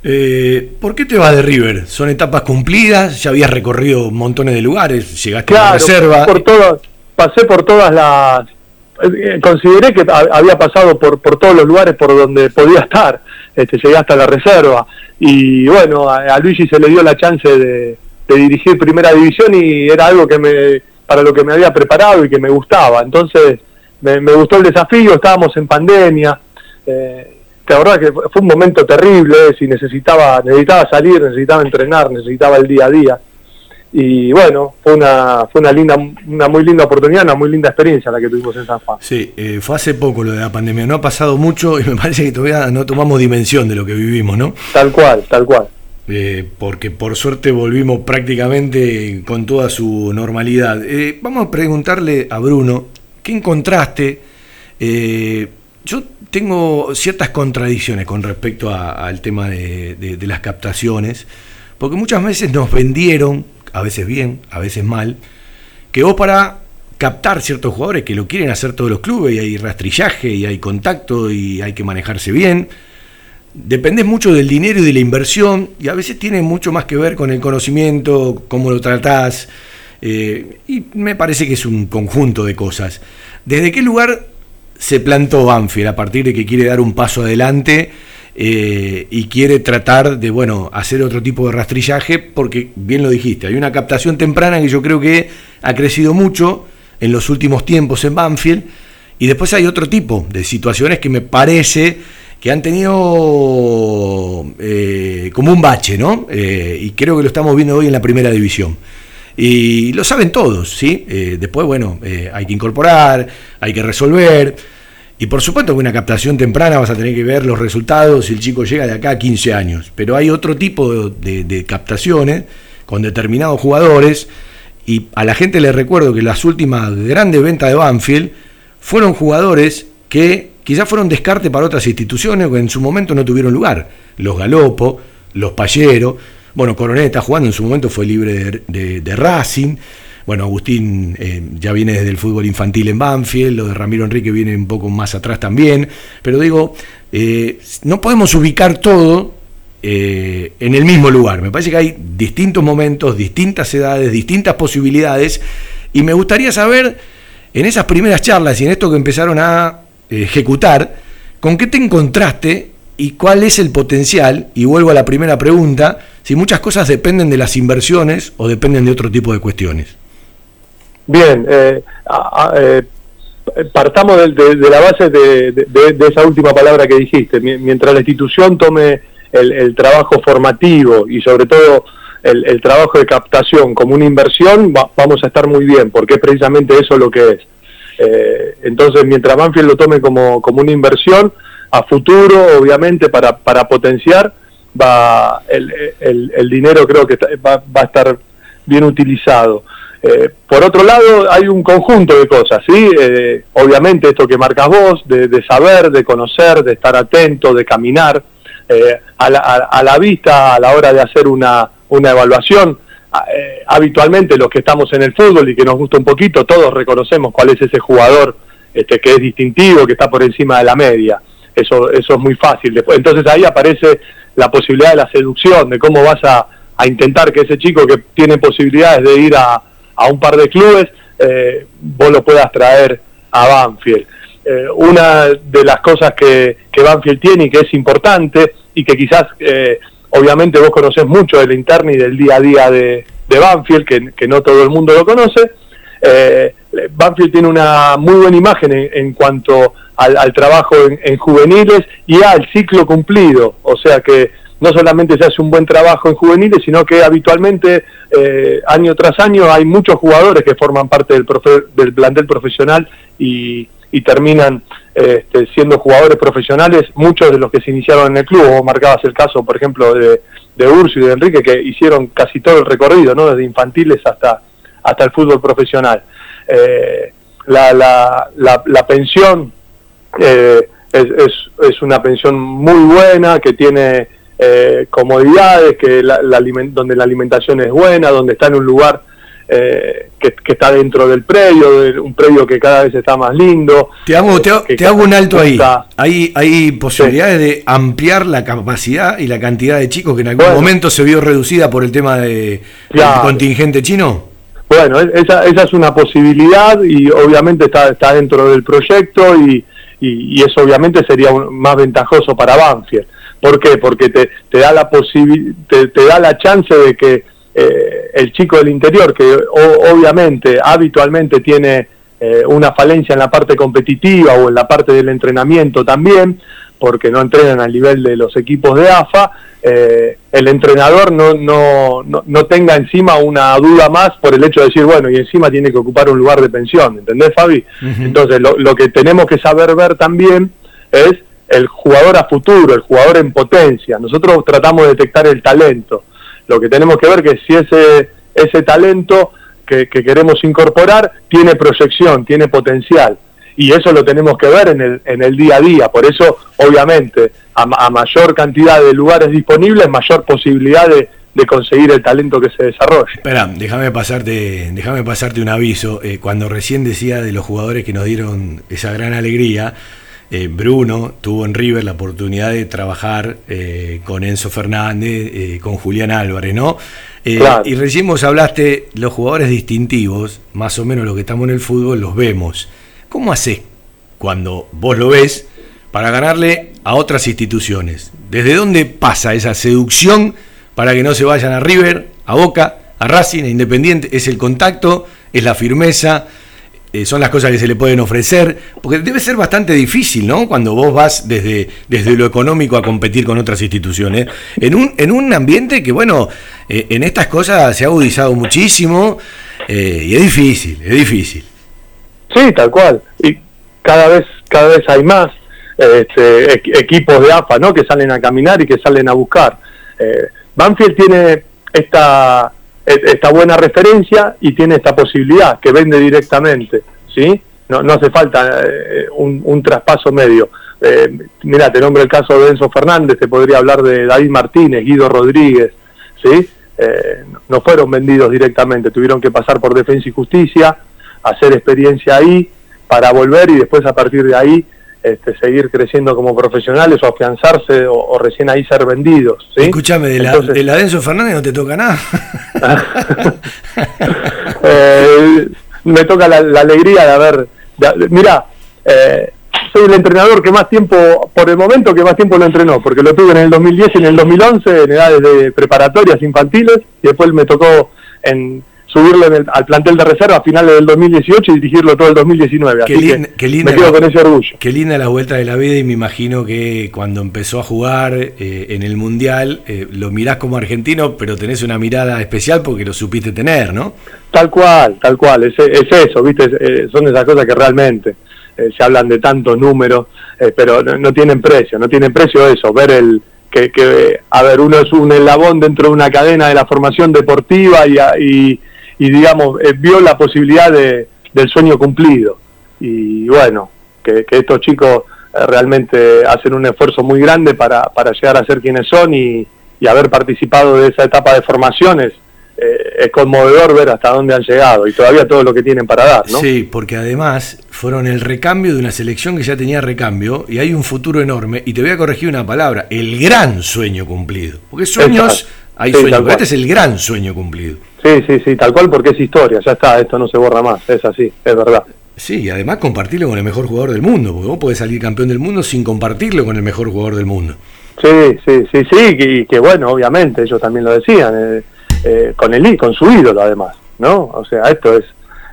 Eh, ¿Por qué te vas de River? ¿Son etapas cumplidas? ¿Ya habías recorrido montones de lugares? ¿Llegaste a la reserva? por pasé por todas las consideré que ha- había pasado por, por todos los lugares por donde podía estar, este, llegué hasta la reserva. Y bueno, a, Luigi se le dio la chance de, dirigir primera división y era algo que me, para lo que me había preparado y que me gustaba, entonces me, gustó el desafío, estábamos en pandemia, eh, la verdad que fue un momento terrible, si necesitaba, necesitaba salir, necesitaba entrenar, necesitaba el día a día y bueno, fue una, fue una linda, una muy linda oportunidad, una muy linda experiencia la que tuvimos en San Juan. Sí, eh, fue hace poco lo de la pandemia, no ha pasado mucho y me parece que todavía no tomamos dimensión de lo que vivimos, ¿no? Tal cual, tal cual. Eh, porque por suerte volvimos prácticamente con toda su normalidad. Eh, vamos a preguntarle a Bruno, ¿qué encontraste? Yo tengo ciertas contradicciones con respecto al tema de, de- de las captaciones, porque muchas veces nos vendieron, a veces bien, a veces mal, que vos para captar ciertos jugadores que lo quieren hacer todos los clubes y hay rastrillaje y hay contacto y hay que manejarse bien, dependés mucho del dinero y de la inversión y a veces tiene mucho más que ver con el conocimiento, cómo lo tratás, eh, y me parece que es un conjunto de cosas. ¿Desde qué lugar se plantó Banfield a partir de que quiere dar un paso adelante eh, y quiere tratar de, bueno, hacer otro tipo de rastrillaje? Porque, bien lo dijiste, hay una captación temprana que yo creo que ha crecido mucho en los últimos tiempos en Banfield, y después hay otro tipo de situaciones que me parece que han tenido eh, como un bache, ¿no? Eh, y creo que lo estamos viendo hoy en la primera división. Y lo saben todos, ¿sí? Después, bueno, hay que incorporar, hay que resolver. Y por supuesto que una captación temprana vas a tener que ver los resultados si el chico llega de acá a 15 años. Pero hay otro tipo de, captaciones con determinados jugadores. Y a la gente le recuerdo que las últimas grandes ventas de Banfield fueron jugadores que quizás fueron descarte para otras instituciones que en su momento no tuvieron lugar. Los Galopo, los Pallero. Bueno, Coronel está jugando, en su momento fue libre de, de- de Racing. Bueno, Agustín eh, ya viene desde el fútbol infantil en Banfield, lo de Ramiro Enrique viene un poco más atrás también. Pero digo, eh, no podemos ubicar todo eh, en el mismo lugar. Me parece que hay distintos momentos, distintas edades, distintas posibilidades. Y me gustaría saber, en esas primeras charlas y en esto que empezaron a ejecutar, ¿con qué te encontraste y cuál es el potencial? Y vuelvo a la primera pregunta, si muchas cosas dependen de las inversiones o dependen de otro tipo de cuestiones. Bien, eh, a- eh, partamos de, de la base de, esa última palabra que dijiste. Mi- Mientras la institución tome el, trabajo formativo y sobre todo el, trabajo de captación como una inversión, va- vamos a estar muy bien, porque es precisamente eso lo que es. Eh, entonces, mientras Banfield lo tome como, como una inversión, a futuro, obviamente, para, para potenciar, va el, el- el dinero creo que está- va, va a estar bien utilizado. Eh, por otro lado, hay un conjunto de cosas, ¿sí? Eh, obviamente esto que marcas vos, de, de saber, de conocer, de estar atento, de caminar, eh, a, la, a- la vista a la hora de hacer una, una evaluación. a- eh, habitualmente los que estamos en el fútbol y que nos gusta un poquito, todos reconocemos cuál es ese jugador este, que es distintivo, que está por encima de la media. Eso, eso es muy fácil. Entonces ahí aparece la posibilidad de la seducción, de cómo vas a, a intentar que ese chico que tiene posibilidades de ir a, a un par de clubes, eh, vos lo puedas traer a Banfield. Eh, una de las cosas que, que Banfield tiene y que es importante y que quizás, eh, obviamente vos conocés mucho del interno y del día a día de, de Banfield, que, que no todo el mundo lo conoce, eh, Banfield tiene una muy buena imagen en, en cuanto al, al trabajo en, en juveniles y al ciclo cumplido, o sea que no solamente se hace un buen trabajo en juveniles, sino que habitualmente eh, año tras año hay muchos jugadores que forman parte del, profe- del plantel profesional y, y terminan este, siendo jugadores profesionales, muchos de los que se iniciaron en el club, vos marcabas el caso, por ejemplo, de, de Urso y de Enrique, que hicieron casi todo el recorrido, ¿no? desde infantiles hasta, hasta el fútbol profesional. Eh, la, la, la, la pensión eh, es, es, es una pensión muy buena, que tiene eh, comodidades, que la, la donde la alimentación es buena, donde está en un lugar eh, que, que está dentro del predio, de un predio que cada vez está más lindo. Te hago, te, hago- te hago un alto ahí. Hay, hay posibilidades de ampliar la capacidad y la cantidad de chicos que en algún Bueno. momento se vio reducida por el tema de, Claro. del contingente chino. bueno, e- esa, esa es una posibilidad y obviamente está, está dentro del proyecto y, y, y eso obviamente sería un- más ventajoso para Banfield. ¿Por qué? Porque te, te da la te, te da la chance de que eh, el chico del interior, que o- obviamente habitualmente tiene eh, una falencia en la parte competitiva o en la parte del entrenamiento también, porque no entrenan al nivel de los equipos de AFA, eh, el entrenador no, no, no, no tenga encima una duda más por el hecho de decir, bueno, y encima tiene que ocupar un lugar de pensión, ¿entendés, Fabi? Entonces, lo, lo que tenemos que saber ver también es el jugador a futuro, el jugador en potencia. Nosotros tratamos de detectar el talento. Lo que tenemos que ver que si ese, ese talento que, que queremos incorporar tiene proyección, tiene potencial. Y eso lo tenemos que ver en el, en el día a día. Por eso, obviamente, a, ma- a mayor cantidad de lugares disponibles, mayor posibilidad de, de conseguir el talento que se desarrolle. Espera, déjame pasarte, déjame pasarte un aviso. Eh, cuando recién decía de los jugadores que nos dieron esa gran alegría, eh, Bruno tuvo en River la oportunidad de trabajar eh, con Enzo Fernández, eh, con Julián Álvarez, ¿no? Claro. Y recién vos hablaste, los jugadores distintivos, más o menos los que estamos en el fútbol, los vemos. ¿Cómo haces cuando vos lo ves para ganarle a otras instituciones? ¿Desde dónde pasa esa seducción para que no se vayan a River, a Boca, a Racing, a Independiente? ¿Es el contacto? ¿Es la firmeza? Eh, son las cosas que se le pueden ofrecer, porque debe ser bastante difícil, ¿no? Cuando vos vas desde, desde lo económico a competir con otras instituciones, en un, en un ambiente que, bueno, eh, en estas cosas se ha agudizado muchísimo eh, y es difícil, es difícil. Sí, tal cual. Y cada vez, cada vez hay más este, equ- equipos de AFA, ¿no? Que salen a caminar y que salen a buscar. Banfield tiene esta, esta buena referencia y tiene esta posibilidad que vende directamente, ¿sí? No, no hace falta eh, un, un traspaso medio. Eh, mira, te nombro el caso de Enzo Fernández, te podría hablar de David Martínez, Guido Rodríguez, ¿sí? Eh, no- no fueron vendidos directamente, tuvieron que pasar por Defensa y Justicia, hacer experiencia ahí para volver y después a partir de ahí este, seguir creciendo como profesionales o afianzarse o, o recién ahí ser vendidos. ¿sí? Escúchame, de la, de la Denso Fernández no te toca nada. eh, me toca la, la alegría de haber... de- mira, eh, soy el entrenador que más tiempo, por el momento que más tiempo lo entrenó, porque lo tuve en el 2010 y en el 2011 en edades de preparatorias infantiles y después me tocó en subirlo en el- al plantel de reserva a finales del 2018 y dirigirlo todo el 2019. Qué, Así que lin- qué linda me quedo la- con ese orgullo. Qué linda la vuelta de la vida y me imagino que cuando empezó a jugar eh, en el Mundial, eh, lo mirás como argentino, pero tenés una mirada especial porque lo supiste tener, ¿no? Tal cual, tal cual, es, es eso, ¿viste? Es- eh, son esas cosas que realmente eh, se hablan de tantos números, pero no, no tienen precio, no tienen precio eso, ver el que, que, a ver, uno es un eslabón dentro de una cadena de la formación deportiva y, y, y, digamos, eh, vio la posibilidad de, del sueño cumplido. Y bueno, que, que estos chicos eh, realmente hacen un esfuerzo muy grande para, para llegar a ser quienes son y, y haber participado de esa etapa de formaciones eh, es conmovedor ver hasta dónde han llegado y todavía todo lo que tienen para dar, ¿no? Sí, porque además fueron el recambio de una selección que ya tenía recambio y hay un futuro enorme. Y te voy a corregir una palabra, el gran sueño cumplido. Porque sueños, Exacto. Hay Sí, este es el gran sueño cumplido. Sí, sí, sí, tal cual porque es historia, ya está, esto no se borra más, es así, es verdad. Sí, y además compartirlo con el mejor jugador del mundo, porque vos podés salir campeón del mundo sin compartirlo con el mejor jugador del mundo. Sí, sí, sí, sí, y que bueno, obviamente, ellos también lo decían, eh, eh, con el con su ídolo además, ¿no? O sea, esto es,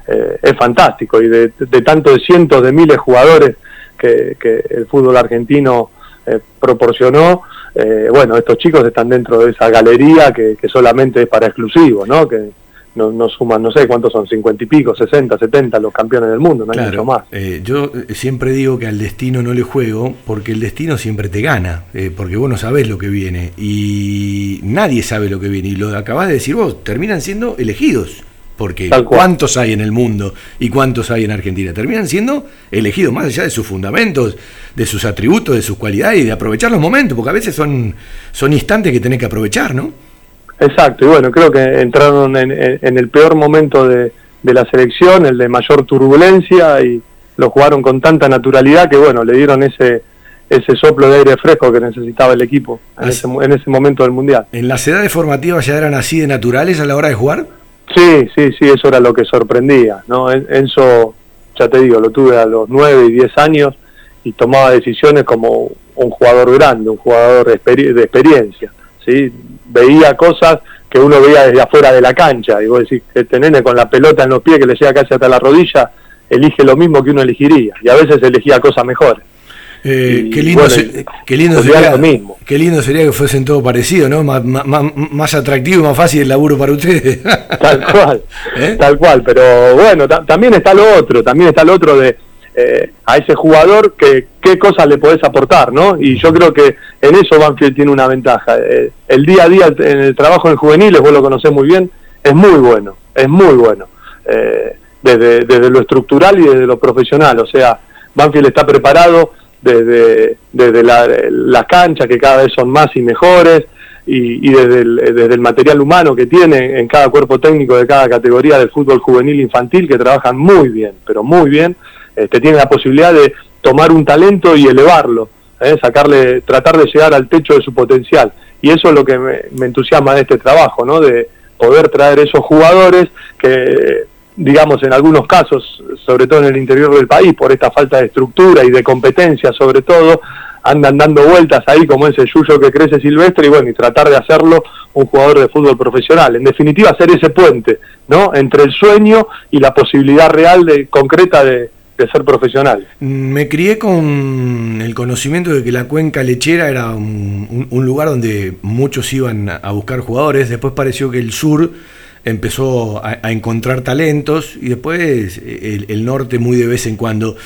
eh, es fantástico y de, de tantos cientos de miles de jugadores que, que el fútbol argentino eh, proporcionó, eh, bueno, estos chicos están dentro de esa galería que, que solamente es para exclusivos, ¿no? Que no, no suman, no sé cuántos son, cincuenta y pico, sesenta, setenta los campeones del mundo, no hay mucho más. eh, yo eh, siempre digo que al destino no le juego porque el destino siempre te gana, eh, porque vos no sabés lo que viene y nadie sabe lo que viene. Y lo acabás de decir vos, terminan siendo elegidos. Porque cuántos hay en el mundo y cuántos hay en Argentina. Terminan siendo elegidos más allá de sus fundamentos, de sus atributos, de sus cualidades y de aprovechar los momentos, porque a veces son, son instantes que tenés que aprovechar, ¿no? Exacto, y bueno, creo que entraron en, en- en el peor momento de, de la selección, el de mayor turbulencia, y lo jugaron con tanta naturalidad que, bueno, le dieron ese ese soplo de aire fresco que necesitaba el equipo en Así- ese, en ese momento del Mundial. ¿En las edades formativas ya eran así de naturales a la hora de jugar? Sí, sí, sí, eso era lo que sorprendía, ¿no? En- Enzo, ya te digo, lo tuve a los 9 y 10 años y tomaba decisiones como un jugador grande, un jugador de, experi- de experiencia, ¿sí? Veía cosas que uno veía desde afuera de la cancha y vos decís, este con la pelota en los pies que le llega casi hasta la rodilla, elige lo mismo que uno elegiría y a veces elegía cosas mejores. Eh, qué lindo, bueno, se- qué, lindo sería, lo mismo. qué lindo sería que fuesen todo parecido, ¿no? Má- má- má- más atractivo y más fácil el laburo para ustedes. Tal cual, ¿Eh? tal cual, pero bueno, ta- también está lo otro, también está lo otro de eh, a ese jugador que qué cosas le podés aportar, ¿no? Y yo creo que en eso Banfield tiene una ventaja. Eh, el día a día en el trabajo en juveniles, vos lo conocés muy bien, es muy bueno, es muy bueno. Eh, desde, desde lo estructural y desde lo profesional, o sea, Banfield está preparado desde, desde la, las canchas que cada vez son más y mejores, y, y desde, el, desde el material humano que tiene en cada cuerpo técnico de cada categoría del fútbol juvenil infantil que trabajan muy bien, pero muy bien, este, tiene la posibilidad de tomar un talento y elevarlo, ¿eh? sacarle, tratar de llegar al techo de su potencial. Y eso es lo que me, me entusiasma de este trabajo, ¿no? de poder traer esos jugadores que, digamos, en algunos casos, sobre todo en el interior del país, por esta falta de estructura y de competencia sobre todo, andan dando vueltas ahí como ese yuyo que crece silvestre y bueno, y tratar de hacerlo un jugador de fútbol profesional. En definitiva, hacer ese puente, ¿no? Entre el sueño y la posibilidad real de concreta de, de ser profesional. Me crié con el conocimiento de que la cuenca lechera era un, lugar donde muchos iban a buscar jugadores. Después pareció que el sur empezó a, encontrar talentos y después el, el norte muy de vez en cuando.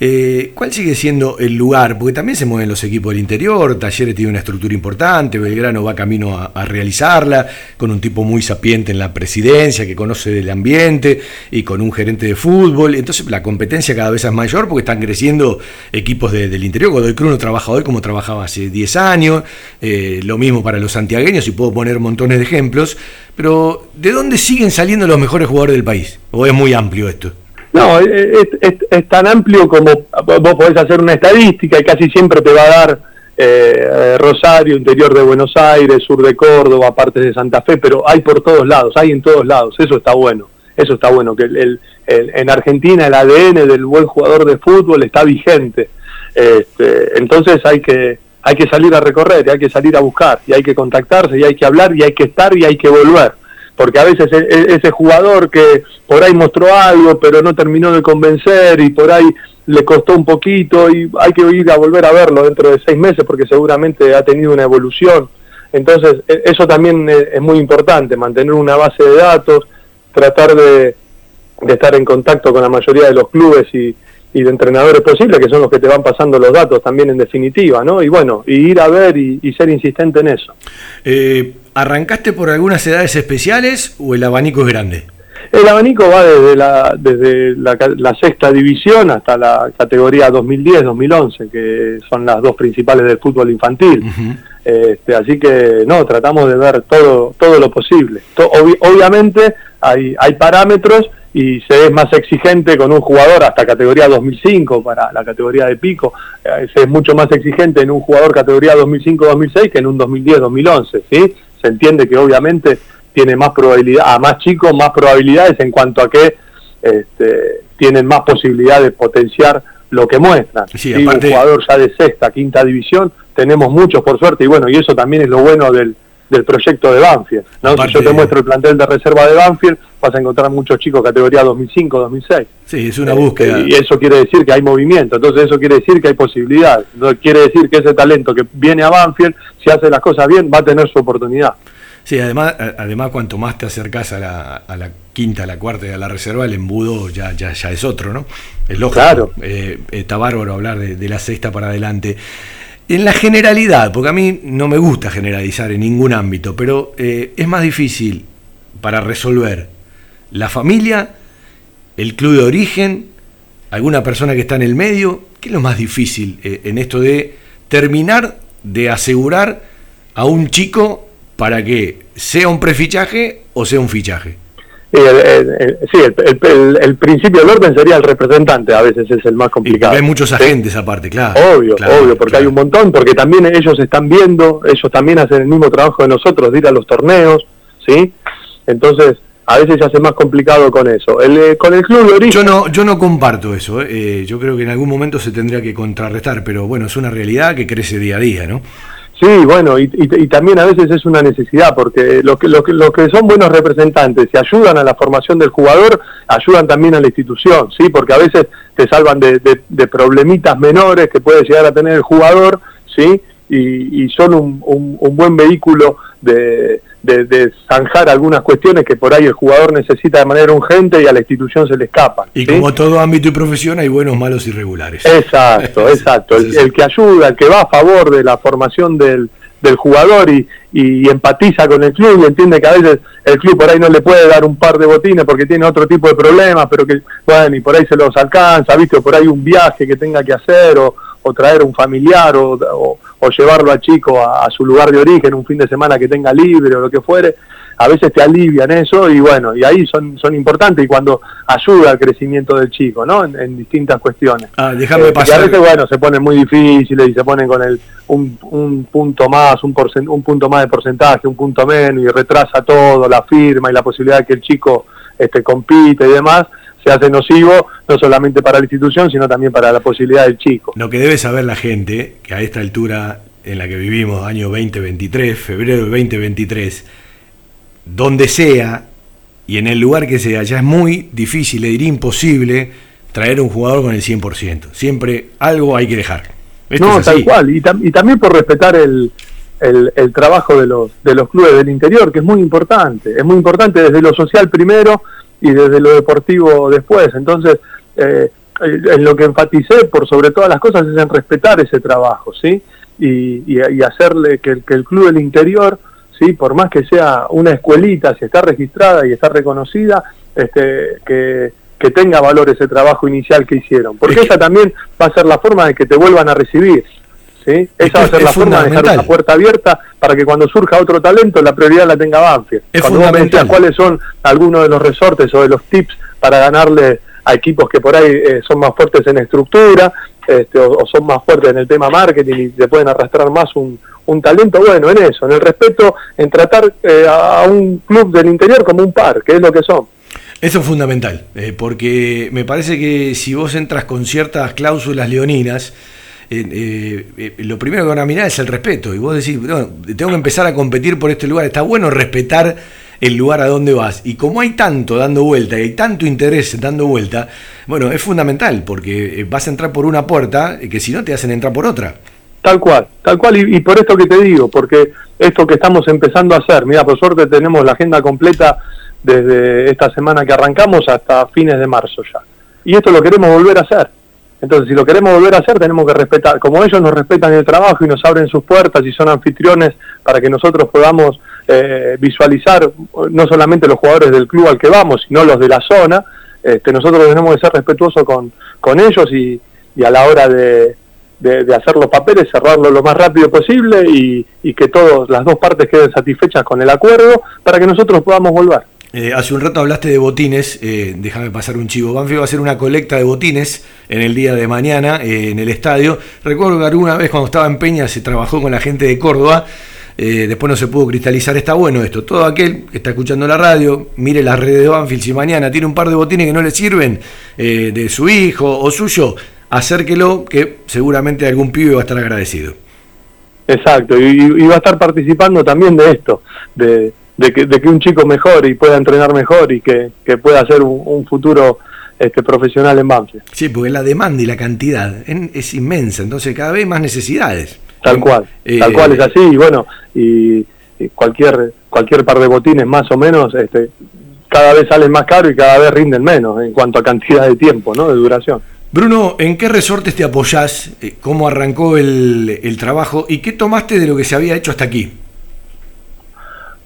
Eh, ¿Cuál sigue siendo el lugar? Porque también se mueven los equipos del interior, Talleres tiene una estructura importante, Belgrano va camino a, realizarla, con un tipo muy sapiente en la presidencia, que conoce del ambiente, y con un gerente de fútbol. Entonces la competencia cada vez es mayor porque están creciendo equipos de- del interior. Godoy Cruz no trabaja hoy como trabajaba hace 10 años, eh, lo mismo para los santiagueños, y puedo poner montones de ejemplos. Pero, ¿de dónde siguen saliendo los mejores jugadores del país? ¿O es muy amplio esto? No, es, tan amplio como vos podés hacer una estadística y casi siempre te va a dar eh, eh, Rosario, interior de Buenos Aires, sur de Córdoba, partes de Santa Fe, pero hay por todos lados, hay en todos lados, eso está bueno, eso está bueno, que el, el- en Argentina el ADN del buen jugador de fútbol está vigente, Este, entonces hay que, hay que salir a recorrer, hay que salir a buscar, y hay que contactarse, y hay que hablar, y hay que estar, y hay que volver porque a veces e- e- ese jugador que por ahí mostró algo pero no terminó de convencer y por ahí le costó un poquito y hay que ir a volver a verlo dentro de seis meses porque seguramente ha tenido una evolución. Entonces e- eso también es, muy importante, mantener una base de datos, tratar de, de estar en contacto con la mayoría de los clubes y, y de entrenadores posibles, que son los que te van pasando los datos también en definitiva, ¿no? Y bueno, y ir a ver y, y ser insistente en eso. Eh, ¿Arrancaste por algunas edades especiales o el abanico es grande? El abanico va desde la desde la, la sexta división hasta la categoría 2010-2011, que son las dos principales del fútbol infantil. Este, así que no, tratamos de ver todo todo lo posible. To- obviamente hay hay parámetros y se es más exigente con un jugador hasta categoría 2005 para la categoría de pico. Eh, se es mucho más exigente en un jugador categoría 2005-2006 que en un 2010-2011, ¿sí? Se entiende que obviamente tiene más probabilidad, a más chicos más probabilidades en cuanto a que este, tienen más posibilidad de potenciar lo que muestran. Sí, Sí, aparte- Un jugador ya de sexta, quinta división, tenemos muchos por suerte y bueno, y eso también es lo bueno del, del proyecto de Banfield. ¿no? Aparte- Si yo te muestro el plantel de reserva de Banfield, vas a encontrar muchos chicos categoría 2005, 2006. Sí, es una búsqueda. Y eso quiere decir que hay movimiento, entonces eso quiere decir que hay posibilidades. Entonces quiere decir que ese talento que viene a Banfield, si hace las cosas bien, va a tener su oportunidad. Sí, además, además cuanto más te acercas a la, a la quinta, a la cuarta y a la reserva, el embudo ya, ya, ya es otro, ¿no? Es lógico. Claro. Eh, está bárbaro hablar de, de la sexta para adelante. En la generalidad, porque a mí no me gusta generalizar en ningún ámbito, pero eh, es más difícil para resolver la familia, el club de origen, alguna persona que está en el medio. ¿Qué es lo más difícil eh, en esto de terminar de asegurar a un chico para que sea un prefichaje o sea un fichaje? Sí, el, el- el- sí, el- el- el- el principio del orden sería el representante, a veces es el más complicado. Porque hay muchos agentes aparte, claro. Obvio, claro, obvio, porque hay un montón, porque también ellos están viendo, ellos también hacen el mismo trabajo de nosotros, de ir a los torneos, ¿sí? Entonces, a veces se hace más complicado con eso. El, eh, con el club de origen... Yo no, yo no comparto eso, ¿eh? Eh, yo creo que en algún momento se tendría que contrarrestar, pero bueno, es una realidad que crece día a día, ¿no? Sí, bueno, y, y- también a veces es una necesidad, porque los que, los que, los que son buenos representantes y ayudan a la formación del jugador, ayudan también a la institución, ¿sí? Porque a veces te salvan de, de- de problemitas menores que puede llegar a tener el jugador, ¿sí? Y, y son un- un buen vehículo de, de- de zanjar algunas cuestiones que por ahí el jugador necesita de manera urgente y a la institución se le escapan. Y ¿sí? como todo ámbito y profesión hay buenos, malos y regulares. Exacto, exacto. El, el que ayuda, el que va a favor de la formación del, del jugador y, y empatiza con el club y entiende que a veces el club por ahí no le puede dar un par de botines porque tiene otro tipo de problemas, pero que, bueno, y por ahí se los alcanza, ¿viste? O por ahí un viaje que tenga que hacer o, o traer un familiar o, o- o llevarlo a chico a, a su lugar de origen un fin de semana que tenga libre o lo que fuere. A veces te alivian eso y bueno, y ahí son, son importantes y cuando ayuda al crecimiento del chico, ¿no? En, en distintas cuestiones. Ah, déjame Eh, pasar. Y a veces, bueno, se ponen muy difíciles y se ponen con el un, un punto más, un, porcen- un punto más de porcentaje, un punto menos y retrasa todo, la firma y la posibilidad de que el chico este, compite y demás, se hace nocivo no solamente para la institución, sino también para la posibilidad del chico. Lo que debe saber la gente, que a esta altura en la que vivimos, año 2023, febrero del 2023, donde sea y en el lugar que sea, ya es muy difícil, le diría imposible, traer un jugador con el 100%. Siempre algo hay que dejar. Esto no, tal cual. Y, tam- y también por respetar el, el, el trabajo de los, de los clubes del interior, que es muy importante. Es muy importante desde lo social primero y desde lo deportivo después. Entonces, eh, en lo que enfaticé por sobre todas las cosas es en respetar ese trabajo, ¿sí? Y, y, y hacerle que, el- que el club del interior, ¿sí? Por más que sea una escuelita, si está registrada y está reconocida, este, que, que tenga valor ese trabajo inicial que hicieron. Porque esa también va a ser la forma de que te vuelvan a recibir. ¿Sí? Esa va a ser la forma de dejar una puerta abierta para que cuando surja otro talento la prioridad la tenga Banfield. Es cuando vos me decías fundamental. cuáles son algunos de los resortes o de los tips para ganarle a equipos que por ahí eh, son más fuertes en estructura este, o, o son más fuertes en el tema marketing y te pueden arrastrar más un, un talento, bueno, en eso, en el respeto, en tratar eh, a a un club del interior como un par, que es lo que son. Eso es fundamental, eh, porque me parece que si vos entras con ciertas cláusulas leoninas, eh, eh, lo primero que van a mirar es el respeto. Y vos decís, "No, tengo que empezar a competir por este lugar. Está bueno respetar el lugar a donde vas. Y como hay tanto dando vuelta y hay tanto interés dando vuelta, bueno, es fundamental, porque eh, vas a entrar por una puerta que si no te hacen entrar por otra. Tal cual, tal cual, y, y por esto que te digo, porque esto que estamos empezando a hacer, mira, por suerte tenemos la agenda completa desde esta semana que arrancamos hasta fines de marzo ya. Y esto lo queremos volver a hacer. Entonces, si lo queremos volver a hacer, tenemos que respetar, como ellos nos respetan el trabajo y nos abren sus puertas y son anfitriones para que nosotros podamos eh, visualizar no solamente los jugadores del club al que vamos, sino los de la zona, este, nosotros tenemos que ser respetuosos con, con ellos y, a la hora de, de, de hacer los papeles, cerrarlo lo más rápido posible y, y que todas las dos partes queden satisfechas con el acuerdo para que nosotros podamos volver. Eh, hace un rato hablaste de botines, eh, déjame pasar un chivo. Banfield va a hacer una colecta de botines en el día de mañana eh, en el estadio. Recuerdo que alguna vez cuando estaba en Peña se trabajó con la gente de Córdoba, después no se pudo cristalizar. Está bueno esto. Todo aquel que está escuchando la radio, mire las redes de Banfield, si mañana tiene un par de botines que no le sirven de su hijo o suyo, acérquelo que seguramente algún pibe va a estar agradecido. Exacto, y, y va a estar participando también de esto, de, de que, de que un chico mejore y pueda entrenar mejor y que, que pueda hacer un, un futuro este, profesional en Banfield. Sí, porque la demanda y la cantidad en- es inmensa, entonces cada vez más necesidades. Tal cual, Eh, tal cual es así, y bueno, y, y cualquier cualquier par de botines más o menos, este, cada vez salen más caro y cada vez rinden menos en cuanto a cantidad de tiempo, ¿no? De duración. Bruno, ¿en qué resortes te apoyás? Eh, ¿Cómo arrancó el, el trabajo? ¿Y qué tomaste de lo que se había hecho hasta aquí?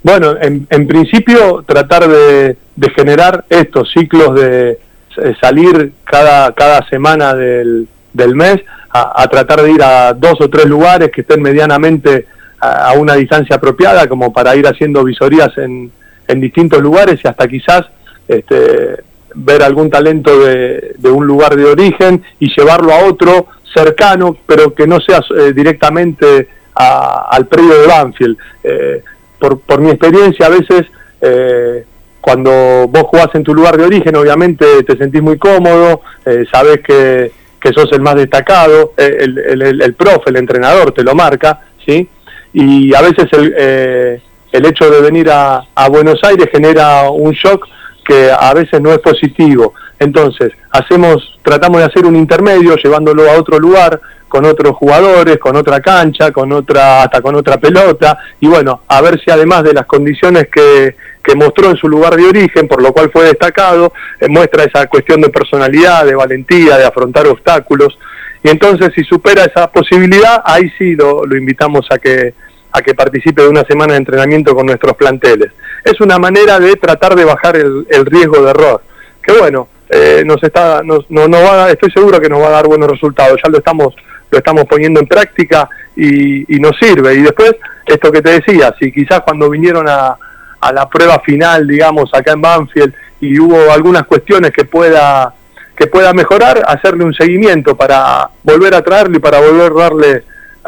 Bueno, en, en principio tratar de, de generar estos ciclos de eh, salir cada, cada semana del, del mes a, tratar de ir a dos o tres lugares que estén medianamente a, a una distancia apropiada como para ir haciendo visorías en, en distintos lugares y hasta quizás este, ver algún talento de, de un lugar de origen y llevarlo a otro cercano, pero que no sea eh, directamente a- al predio de Banfield. Eh, por, por mi experiencia, a veces eh, cuando vos jugás en tu lugar de origen, obviamente te sentís muy cómodo, eh, sabes que, que sos el más destacado, eh, el, el, el, profe, el entrenador te lo marca, ¿sí? Y a veces el, eh, el hecho de venir a, a Buenos Aires genera un shock que a veces no es positivo. Entonces, hacemos, tratamos de hacer un intermedio llevándolo a otro lugar, con otros jugadores, con otra cancha, con otra, hasta con otra pelota, y bueno, a ver si además de las condiciones que, que mostró en su lugar de origen, por lo cual fue destacado, eh, muestra esa cuestión de personalidad, de valentía, de afrontar obstáculos, y entonces si supera esa posibilidad, ahí sí lo, lo invitamos a que, a que participe de una semana de entrenamiento con nuestros planteles. Es una manera de tratar de bajar el, el riesgo de error, que bueno, eh, nos está, nos, no, no va, estoy seguro que nos va a dar buenos resultados, ya lo estamos lo estamos poniendo en práctica y, y, nos sirve. Y después, esto que te decía, si quizás cuando vinieron a, a, la prueba final, digamos, acá en Banfield, y hubo algunas cuestiones que pueda que pueda mejorar, hacerle un seguimiento para volver a traerle y para volver a darle,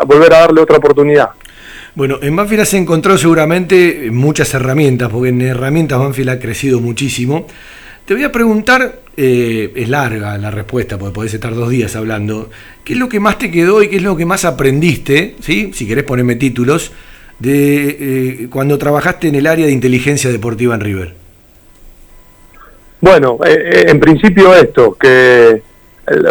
volver a darle otra oportunidad. Bueno, en Banfield se encontró seguramente muchas herramientas, porque en herramientas Banfield ha crecido muchísimo. Te voy a preguntar, eh, es larga la respuesta, porque podés estar dos días hablando, ¿qué es lo que más te quedó y qué es lo que más aprendiste, ¿sí? si querés ponerme títulos, de eh, cuando trabajaste en el área de inteligencia deportiva en River? Bueno, eh, en principio esto, que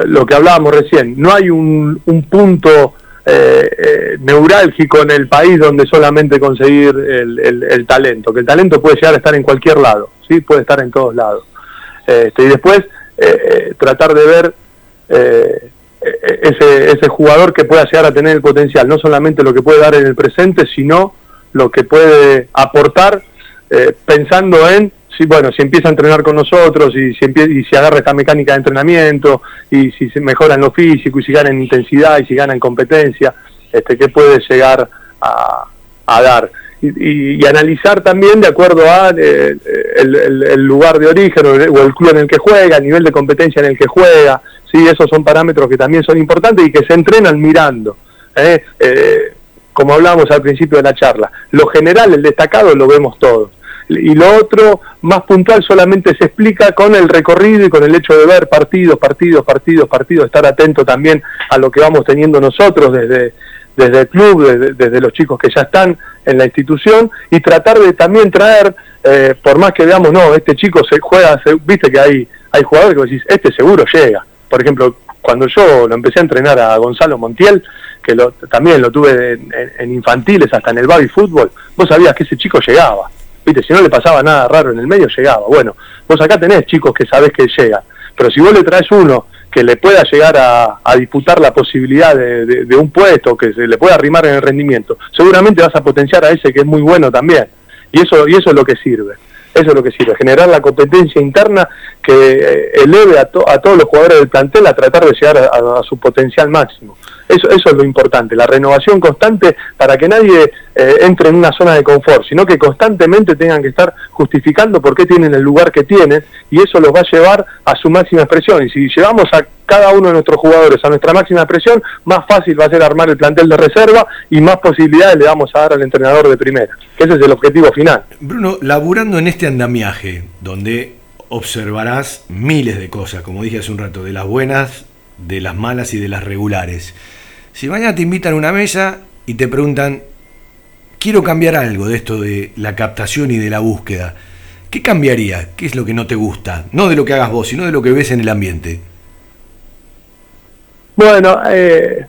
lo que hablábamos recién, no hay un, un punto eh, neurálgico en el país donde solamente conseguir el, el, el, talento, que el talento puede llegar a estar en cualquier lado, ¿sí? puede estar en todos lados. Este, y después eh, tratar de ver eh, ese, ese jugador que pueda llegar a tener el potencial, no solamente lo que puede dar en el presente, sino lo que puede aportar eh, pensando en si bueno si empieza a entrenar con nosotros y si y si agarra esta mecánica de entrenamiento y si se mejora en lo físico y si gana en intensidad y si gana en competencia este qué puede llegar a, a dar y, y, analizar también de acuerdo a eh, el, el, lugar de origen o el, o el, club en el que juega, el nivel de competencia en el que juega, sí, esos son parámetros que también son importantes y que se entrenan mirando. ¿eh? Eh, como hablábamos al principio de la charla, lo general, el destacado, lo vemos todos. Y lo otro, más puntual, solamente se explica con el recorrido y con el hecho de ver partidos, partidos, partidos, partidos, estar atento también a lo que vamos teniendo nosotros desde, desde el club, desde, los chicos que ya están en la institución y tratar de también traer, eh, por más que veamos, no, este chico se juega, se, viste que hay, hay jugadores que decís, este seguro llega. Por ejemplo, cuando yo lo empecé a entrenar a Gonzalo Montiel, que lo, también lo tuve en, infantiles, hasta en el baby fútbol, vos sabías que ese chico llegaba. Viste, si no le pasaba nada raro en el medio, llegaba. Bueno, vos acá tenés chicos que sabés que llegan. Pero si vos le traes uno que le pueda llegar a, disputar la posibilidad de, de, de, un puesto, que se le pueda arrimar en el rendimiento, seguramente vas a potenciar a ese que es muy bueno también. Y eso, y eso es lo que sirve. Eso es lo que sirve, generar la competencia interna que eh, eleve a, to, a todos los jugadores del plantel a tratar de llegar a, su potencial máximo. Eso, eso es lo importante, la renovación constante para que nadie eh, entre en una zona de confort, sino que constantemente tengan que estar justificando por qué tienen el lugar que tienen y eso los va a llevar a su máxima expresión. Y si llevamos a cada uno de nuestros jugadores a nuestra máxima expresión, más fácil va a ser armar el plantel de reserva y más posibilidades le vamos a dar al entrenador de primera, ese es el objetivo final. Bruno, laburando en este andamiaje, donde observarás miles de cosas, como dije hace un rato, de las buenas, de las malas y de las regulares. Si mañana te invitan a una mesa y te preguntan, quiero cambiar algo de esto de la captación y de la búsqueda, ¿qué cambiaría? ¿Qué es lo que no te gusta? No de lo que hagas vos, sino de lo que ves en el ambiente. Bueno, eh,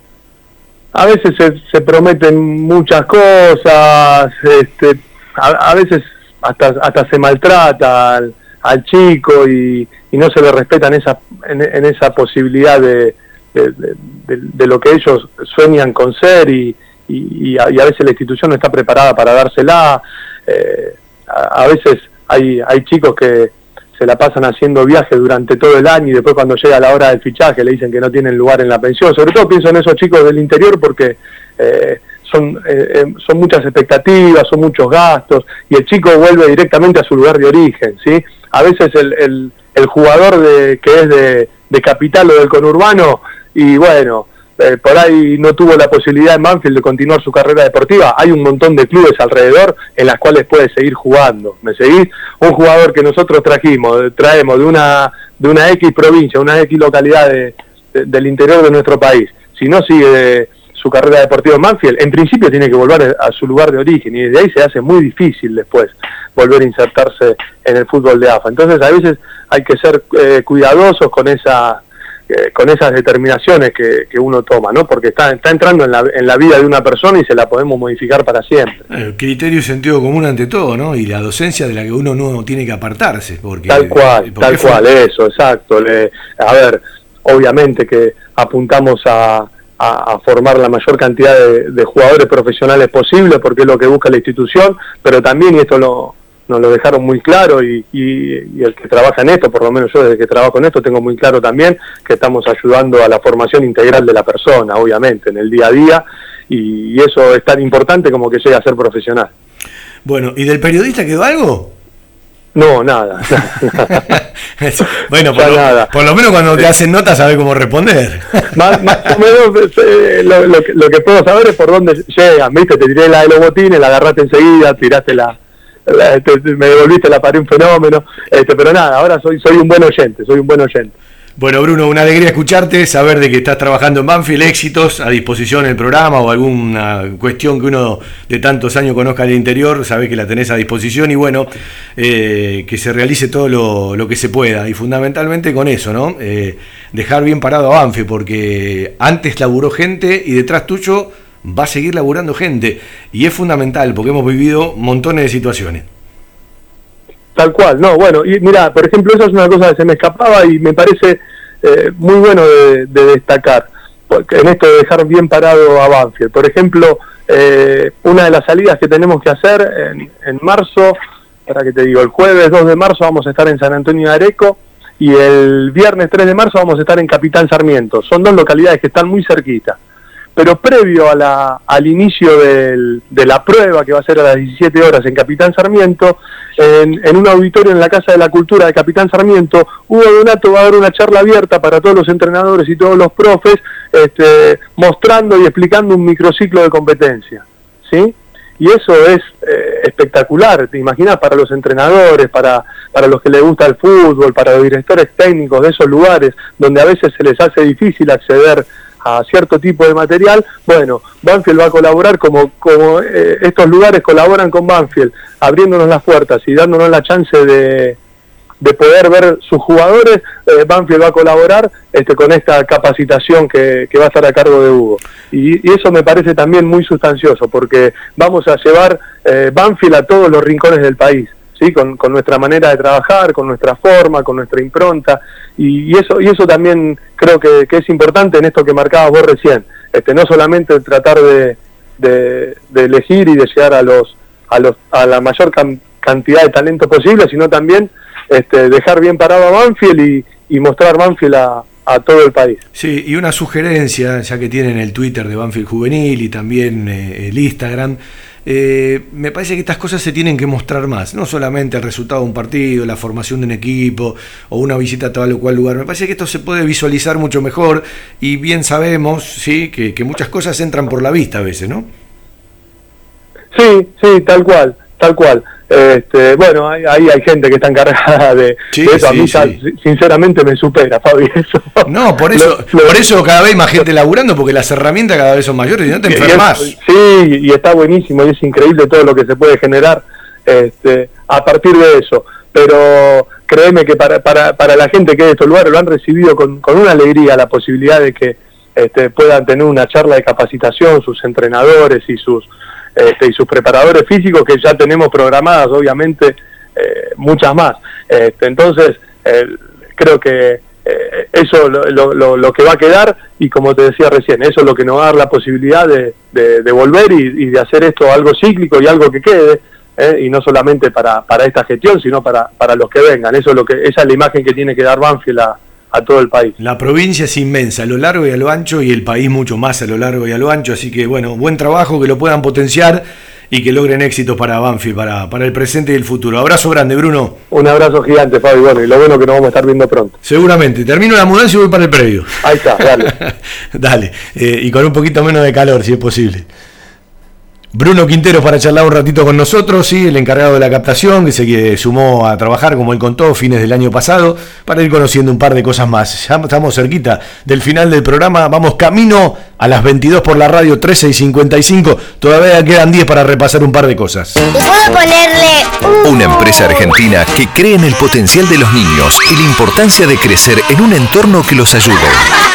a veces se, prometen muchas cosas, este, a, veces hasta, hasta se maltrata al, al chico y, y, no se le respetan esa, en, en esa posibilidad de, de, lo que ellos sueñan con ser y, y, y, a, veces la institución no está preparada para dársela. Eh, a, veces hay, hay chicos que se la pasan haciendo viajes durante todo el año y después cuando llega la hora del fichaje le dicen que no tienen lugar en la pensión. Sobre todo pienso en esos chicos del interior porque eh, son, eh, son muchas expectativas, son muchos gastos y el chico vuelve directamente a su lugar de origen. ¿sí? A veces el, el, el jugador de, que es de, de capital o del conurbano y bueno, eh, por ahí no tuvo la posibilidad en Banfield de continuar su carrera deportiva, hay un montón de clubes alrededor en las cuales puede seguir jugando. ¿Me seguís? Un jugador que nosotros trajimos, traemos de una, de una X provincia, una X localidad del interior de nuestro país, si no sigue su carrera deportiva en Banfield, en principio tiene que volver a su lugar de origen y desde ahí se hace muy difícil después volver a insertarse en el fútbol de AFA. Entonces a veces hay que ser eh, cuidadosos con esa eh, con esas determinaciones que, uno toma, ¿no? Porque está, está entrando en la, en la vida de una persona y se la podemos modificar para siempre. El criterio y sentido común ante todo, ¿no? Y la docencia de la que uno no tiene que apartarse. Porque, tal cual, tal cual, eso, exacto. Le, a ver, obviamente que apuntamos a, a, formar la mayor cantidad de, de, jugadores profesionales posible, porque es lo que busca la institución, pero también, y esto lo, nos lo dejaron muy claro y, el que trabaja en esto, por lo menos yo desde que trabajo en esto, tengo muy claro también que estamos ayudando a la formación integral de la persona, obviamente, en el día a día, y, eso es tan importante como que llegue a ser profesional. Bueno, ¿y del periodista quedó algo? No, nada. bueno, por, nada. Lo, por, lo, menos cuando te hacen notas sabes cómo responder. más, o menos eh, lo, que, puedo saber es por dónde llegan, ¿viste? Te tiré la de los botines, la agarraste enseguida, tiraste la, este, me devolviste la pared un fenómeno, este, pero nada, ahora soy, soy un buen oyente, soy un buen oyente. Bueno, Bruno, una alegría escucharte, saber de que estás trabajando en Banfield, éxitos a disposición el programa o alguna cuestión que uno de tantos años conozca del interior, sabes que la tenés a disposición y bueno, eh, que se realice todo lo, que se pueda y fundamentalmente con eso, ¿no? Eh, dejar bien parado a Banfield porque antes laburó gente y detrás tuyo va a seguir laburando gente y es fundamental porque hemos vivido montones de situaciones. Tal cual, no, bueno, y mira, por ejemplo, eso es una cosa que se me escapaba y me parece eh, muy bueno de, destacar, porque en esto de dejar bien parado a Banfield. Por ejemplo, eh, una de las salidas que tenemos que hacer en, en marzo, para que te digo, el jueves 2 de marzo vamos a estar en San Antonio de Areco y el viernes 3 de marzo vamos a estar en Capitán Sarmiento. Son dos localidades que están muy cerquita pero previo a la, al inicio del, de la prueba, que va a ser a las 17 horas en Capitán Sarmiento, en, un auditorio en la Casa de la Cultura de Capitán Sarmiento, Hugo Donato va a dar una charla abierta para todos los entrenadores y todos los profes, este, mostrando y explicando un microciclo de competencia. ¿sí? Y eso es eh, espectacular, te imaginas, para los entrenadores, para, para los que les gusta el fútbol, para los directores técnicos de esos lugares, donde a veces se les hace difícil acceder a cierto tipo de material, bueno, Banfield va a colaborar como, como eh, estos lugares colaboran con Banfield, abriéndonos las puertas y dándonos la chance de, de poder ver sus jugadores, eh, Banfield va a colaborar este, con esta capacitación que, que va a estar a cargo de Hugo. Y, eso me parece también muy sustancioso, porque vamos a llevar eh, Banfield a todos los rincones del país. ¿Sí? Con, con, nuestra manera de trabajar, con nuestra forma, con nuestra impronta, y, eso y eso también creo que, es importante en esto que marcabas vos recién, este, no solamente tratar de, de, elegir y de llegar a los a los a la mayor cantidad de talento posible, sino también este, dejar bien parado a Banfield y, y mostrar Banfield a, a todo el país. Sí, y una sugerencia, ya que tienen el Twitter de Banfield Juvenil y también eh, el Instagram, eh, me parece que estas cosas se tienen que mostrar más, no solamente el resultado de un partido, la formación de un equipo o una visita a tal o cual lugar, me parece que esto se puede visualizar mucho mejor y bien sabemos ¿sí? que, que muchas cosas entran por la vista a veces, ¿no? Sí, sí, tal cual, tal cual. Este, bueno, ahí hay, hay, gente que está encargada de, eso. a mí sinceramente me supera, Fabi. Eso. No, por eso, por eso cada vez más gente laburando, porque las herramientas cada vez son mayores y no te enfermas. sí, y está buenísimo y es increíble todo lo que se puede generar este, a partir de eso. Pero créeme que para, para, para la gente que de estos lugares lo han recibido con, con una alegría la posibilidad de que este, puedan tener una charla de capacitación, sus entrenadores y sus este, y sus preparadores físicos que ya tenemos programadas, obviamente, eh, muchas más. Este, entonces, creo que eh, eso lo, lo, lo, que va a quedar y como te decía recién, eso es lo que nos va a dar la posibilidad de, de, volver y, de hacer esto algo cíclico y algo que quede. Eh, y no solamente para, para esta gestión, sino para, para los que vengan. Eso es lo que, esa es la imagen que tiene que dar Banfield a, a todo el país. La provincia es inmensa, a lo largo y a lo ancho, y el país mucho más a lo largo y a lo ancho, así que bueno, buen trabajo, que lo puedan potenciar y que logren éxitos para Banfield, para, para el presente y el futuro. Abrazo grande, Bruno. Un abrazo gigante, Fabi. Bueno, y lo bueno que nos vamos a estar viendo pronto. Seguramente. Termino la mudanza y voy para el predio. Ahí está, dale. dale. Eh, y con un poquito menos de calor, si es posible. Bruno Quintero para charlar un ratito con nosotros, sí, el encargado de la captación, que se sumó a trabajar, como él contó, fines del año pasado, para ir conociendo un par de cosas más. Ya estamos cerquita del final del programa, vamos camino a las 22 por la radio 13 y 55, todavía quedan 10 para repasar un par de cosas. ¿Puedo ponerle Una empresa argentina que cree en el potencial de los niños y la importancia de crecer en un entorno que los ayude.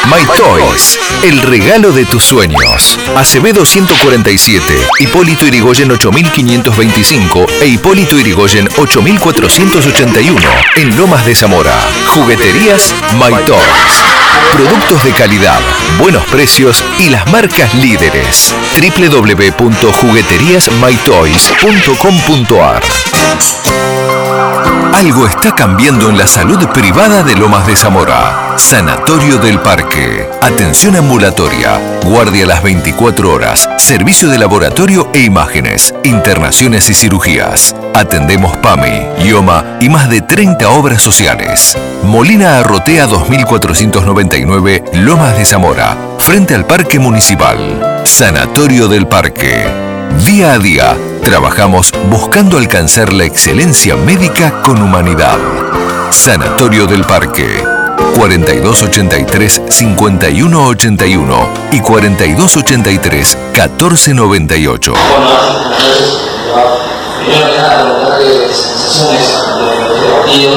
My Toys, el regalo de tus sueños. Acevedo 147, Hipólito Irigoyen 8525 e Hipólito Irigoyen 8481 en Lomas de Zamora. Jugueterías My Toys. Productos de calidad, buenos precios y las marcas líderes. www.jugueteriasmytoys.com.ar algo está cambiando en la salud privada de Lomas de Zamora. Sanatorio del Parque. Atención ambulatoria. Guardia las 24 horas. Servicio de laboratorio e imágenes. Internaciones y cirugías. Atendemos PAMI, IOMA y más de 30 obras sociales. Molina Arrotea 2499, Lomas de Zamora. Frente al Parque Municipal. Sanatorio del Parque. Día a día, trabajamos buscando alcanzar la excelencia médica con humanidad. Sanatorio del Parque. 4283-5181 y 4283-1498. Primero que nada, sensaciones de este partido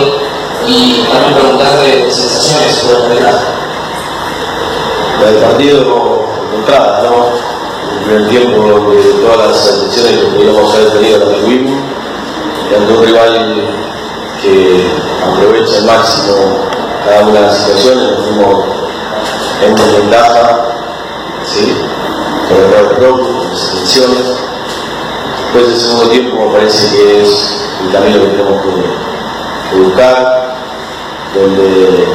y también preguntarle sensaciones sobre el La del partido encontrada, ¿no? El primer tiempo donde todas las atenciones que podíamos haber tenido las tuvimos, ante un rival que aprovecha al máximo cada una de las situaciones, nos fuimos en desventaja, ¿sí? sobre todo el club, las intenciones. Después del segundo tiempo me parece que es el camino que tenemos que, que buscar, donde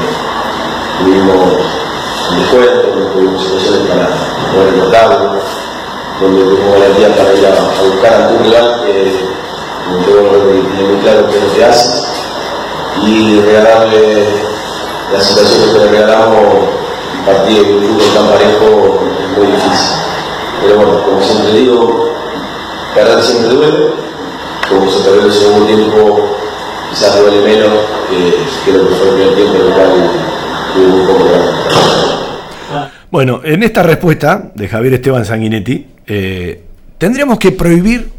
tuvimos un descuento, donde tuvimos situaciones para poder anotarlo, donde tuvimos garantía para ir a, a buscar ante un rival que, como te vuelvo a repetir, tiene muy claro qué es lo que hace, y regalarle las situaciones que le regalamos partido de un fútbol tan parejo es muy difícil. Pero bueno, como siempre digo, Perder siempre duele, como se perdió el segundo tiempo, quizás duele menos que, que lo que fue el primer tiempo, el cual tuvo un poco de Bueno, en esta respuesta de Javier Esteban Sanguinetti, eh, tendríamos que prohibir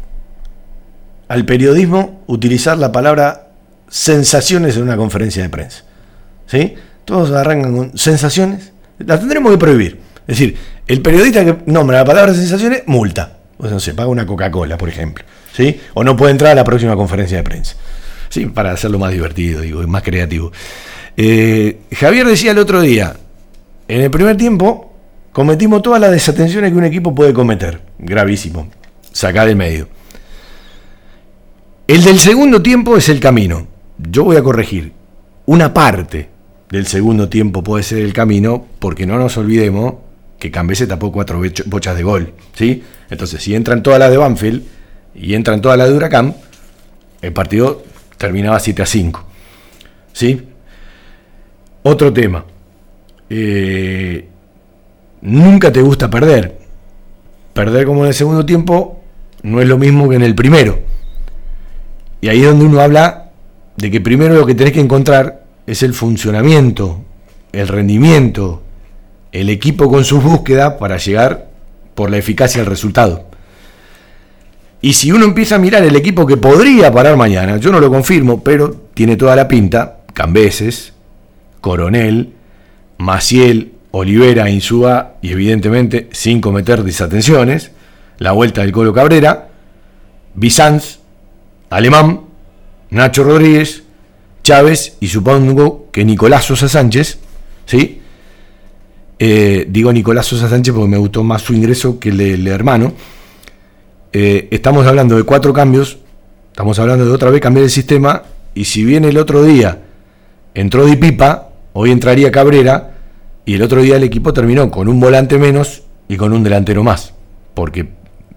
al periodismo utilizar la palabra sensaciones en una conferencia de prensa. ¿Sí? Todos arrancan con sensaciones, las tendremos que prohibir. Es decir, el periodista que nombra la palabra sensaciones, multa. O no sé, paga una Coca-Cola, por ejemplo. ¿Sí? O no puede entrar a la próxima conferencia de prensa. ¿Sí? Para hacerlo más divertido, digo, y más creativo. Eh, Javier decía el otro día, en el primer tiempo cometimos todas las desatenciones que un equipo puede cometer. Gravísimo. Sacar del medio. El del segundo tiempo es el camino. Yo voy a corregir. Una parte del segundo tiempo puede ser el camino, porque no nos olvidemos que Cambese tapó cuatro bochas de gol. ¿sí? Entonces, si entran todas las de Banfield y entran todas las de Huracán, el partido terminaba 7 a 5. ¿sí? Otro tema. Eh, nunca te gusta perder. Perder como en el segundo tiempo no es lo mismo que en el primero. Y ahí es donde uno habla de que primero lo que tenés que encontrar es el funcionamiento, el rendimiento, el equipo con sus búsquedas para llegar por la eficacia al resultado. Y si uno empieza a mirar el equipo que podría parar mañana, yo no lo confirmo, pero tiene toda la pinta, Cambeses, Coronel, Maciel, Olivera, Insúa y evidentemente, sin cometer desatenciones, la vuelta del Colo Cabrera, Bizanz, Alemán, Nacho Rodríguez, Chávez y supongo que Nicolás Sosa Sánchez, ¿sí? Eh, digo Nicolás Sosa Sánchez porque me gustó más su ingreso que el hermano. Eh, estamos hablando de cuatro cambios, estamos hablando de otra vez cambiar el sistema, y si bien el otro día entró Di Pipa, hoy entraría Cabrera, y el otro día el equipo terminó con un volante menos y con un delantero más, porque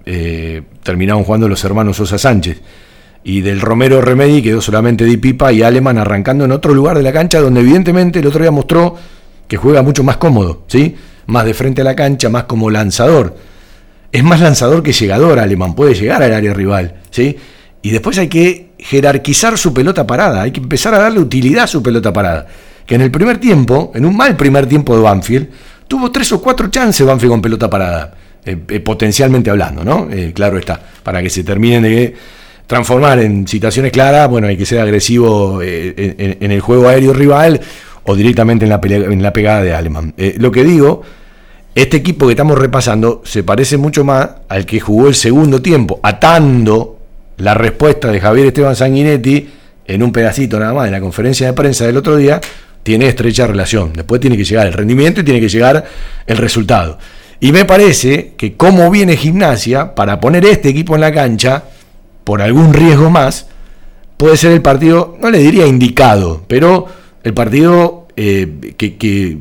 eh, terminaron jugando los hermanos Sosa Sánchez. Y del Romero Remedi quedó solamente Di Pipa y Aleman arrancando en otro lugar de la cancha donde evidentemente el otro día mostró que juega mucho más cómodo, ¿sí? Más de frente a la cancha, más como lanzador. Es más lanzador que llegador Aleman, puede llegar al área rival, ¿sí? Y después hay que jerarquizar su pelota parada, hay que empezar a darle utilidad a su pelota parada. Que en el primer tiempo, en un mal primer tiempo de Banfield, tuvo tres o cuatro chances Banfield con pelota parada, eh, eh, potencialmente hablando, ¿no? Eh, claro está, para que se terminen de transformar en situaciones claras, bueno, hay que ser agresivo en, el juego aéreo rival o directamente en la, en la pegada de Alemán. lo que digo, este equipo que estamos repasando se parece mucho más al que jugó el segundo tiempo, atando la respuesta de Javier Esteban Sanguinetti en un pedacito nada más en la conferencia de prensa del otro día, tiene estrecha relación. Después tiene que llegar el rendimiento y tiene que llegar el resultado. Y me parece que como viene gimnasia, para poner este equipo en la cancha, por algún riesgo más, puede ser el partido, no le diría indicado, pero el partido eh, que,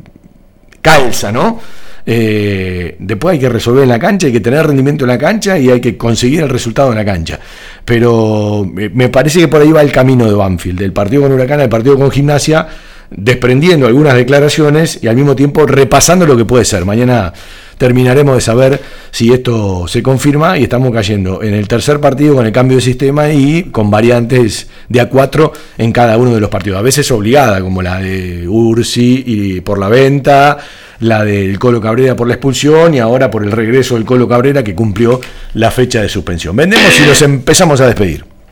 calza, ¿no? Eh, después hay que resolver en la cancha, hay que tener rendimiento en la cancha y hay que conseguir el resultado en la cancha. Pero me parece que por ahí va el camino de Banfield, del partido con Huracán al partido con Gimnasia, desprendiendo algunas declaraciones y al mismo tiempo repasando lo que puede ser. Mañana terminaremos de saber si esto se confirma y estamos cayendo en el tercer partido con el cambio de sistema y con variantes de A4 en cada uno de los partidos. A veces obligada, como la de Ursi y por la venta, la del Colo Cabrera por la expulsión y ahora por el regreso del Colo Cabrera que cumplió la fecha de suspensión. Vendemos y nos empezamos a despedir.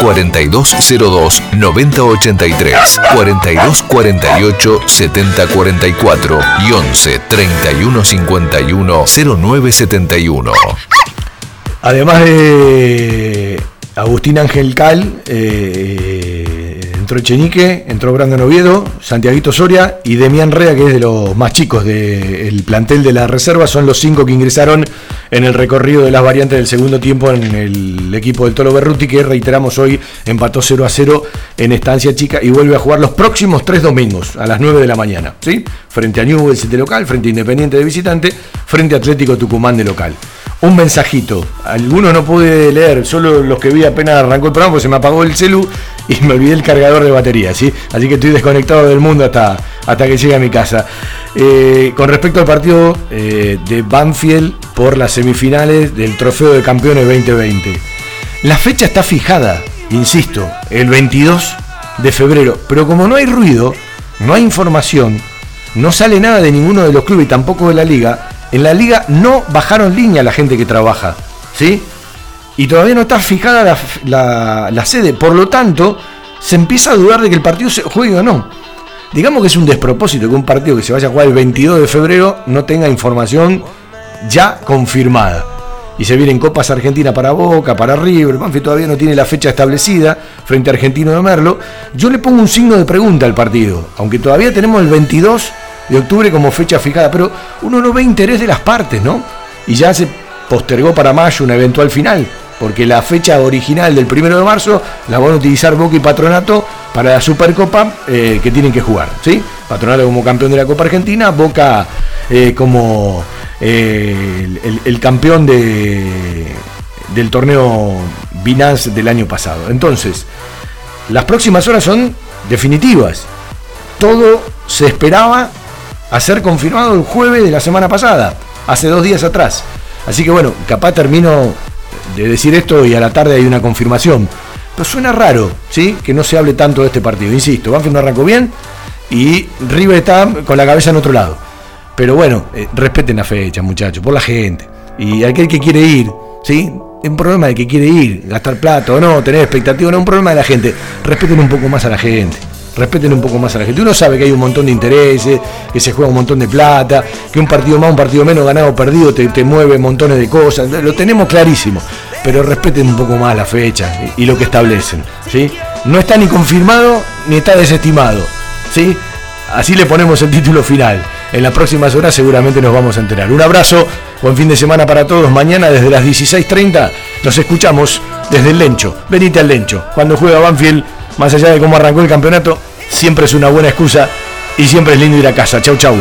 4202 9083, 4248 7044 y 11 3151 0971. Además de Agustín Ángel Cal, eh, entró Echenique, entró Brandon Oviedo, Santiaguito Soria y Demián Rea, que es de los más chicos del plantel de la reserva. Son los cinco que ingresaron en el recorrido de las variantes del segundo tiempo en el equipo del Tolo Berruti, que reiteramos hoy empató 0 a 0 en Estancia Chica y vuelve a jugar los próximos tres domingos a las 9 de la mañana. ¿sí? Frente a Newell's de local, frente a Independiente de visitante, frente a Atlético Tucumán de local un mensajito. Algunos no pude leer, solo los que vi apenas arrancó el programa, porque se me apagó el celu y me olvidé el cargador de batería, ¿sí? Así que estoy desconectado del mundo hasta, hasta que llegue a mi casa. Eh, con respecto al partido eh, de Banfield por las semifinales del Trofeo de Campeones 2020. La fecha está fijada, insisto, el 22 de febrero, pero como no hay ruido, no hay información, no sale nada de ninguno de los clubes y tampoco de la liga, en la liga no bajaron línea la gente que trabaja, ¿sí? Y todavía no está fijada la, sede, por lo tanto, se empieza a dudar de que el partido se juegue o no. Digamos que es un despropósito que un partido que se vaya a jugar el 22 de febrero no tenga información ya confirmada. Y se vienen Copas Argentina para Boca, para River, Banfi todavía no tiene la fecha establecida frente a Argentino de Merlo. Yo le pongo un signo de pregunta al partido, aunque todavía tenemos el 22 de octubre como fecha fijada, pero uno no ve interés de las partes, ¿no? Y ya se postergó para mayo una eventual final, porque la fecha original del primero de marzo la van a utilizar Boca y Patronato para la Supercopa eh, que tienen que jugar, ¿sí? Patronato como campeón de la Copa Argentina, Boca eh, como eh, el, campeón de, del torneo Binance del año pasado. Entonces, las próximas horas son definitivas. Todo se esperaba a ser confirmado el jueves de la semana pasada, hace dos días atrás. Así que bueno, capaz termino de decir esto y a la tarde hay una confirmación. Pero suena raro, ¿sí? Que no se hable tanto de este partido. Insisto, Banfield no arrancó bien y River está con la cabeza en otro lado. Pero bueno, eh, respeten la fecha, muchachos, por la gente. Y aquel que quiere ir, ¿sí? Es un problema de que quiere ir, gastar plata o no, tener expectativa, no es un problema de la gente. Respeten un poco más a la gente. Respeten un poco más a la gente. Uno sabe que hay un montón de intereses, que se juega un montón de plata, que un partido más, un partido menos, ganado o perdido, te, mueve montones de cosas. Lo tenemos clarísimo. Pero respeten un poco más la fecha y, y lo que establecen. ¿sí? No está ni confirmado ni está desestimado. ¿sí? Así le ponemos el título final. En las próximas horas seguramente nos vamos a enterar. Un abrazo, buen fin de semana para todos. Mañana desde las 16.30 nos escuchamos desde el Lencho. Venite al Lencho. Cuando juega Banfield, más allá de cómo arrancó el campeonato, siempre es una buena excusa y siempre es lindo ir a casa. Chau, chau.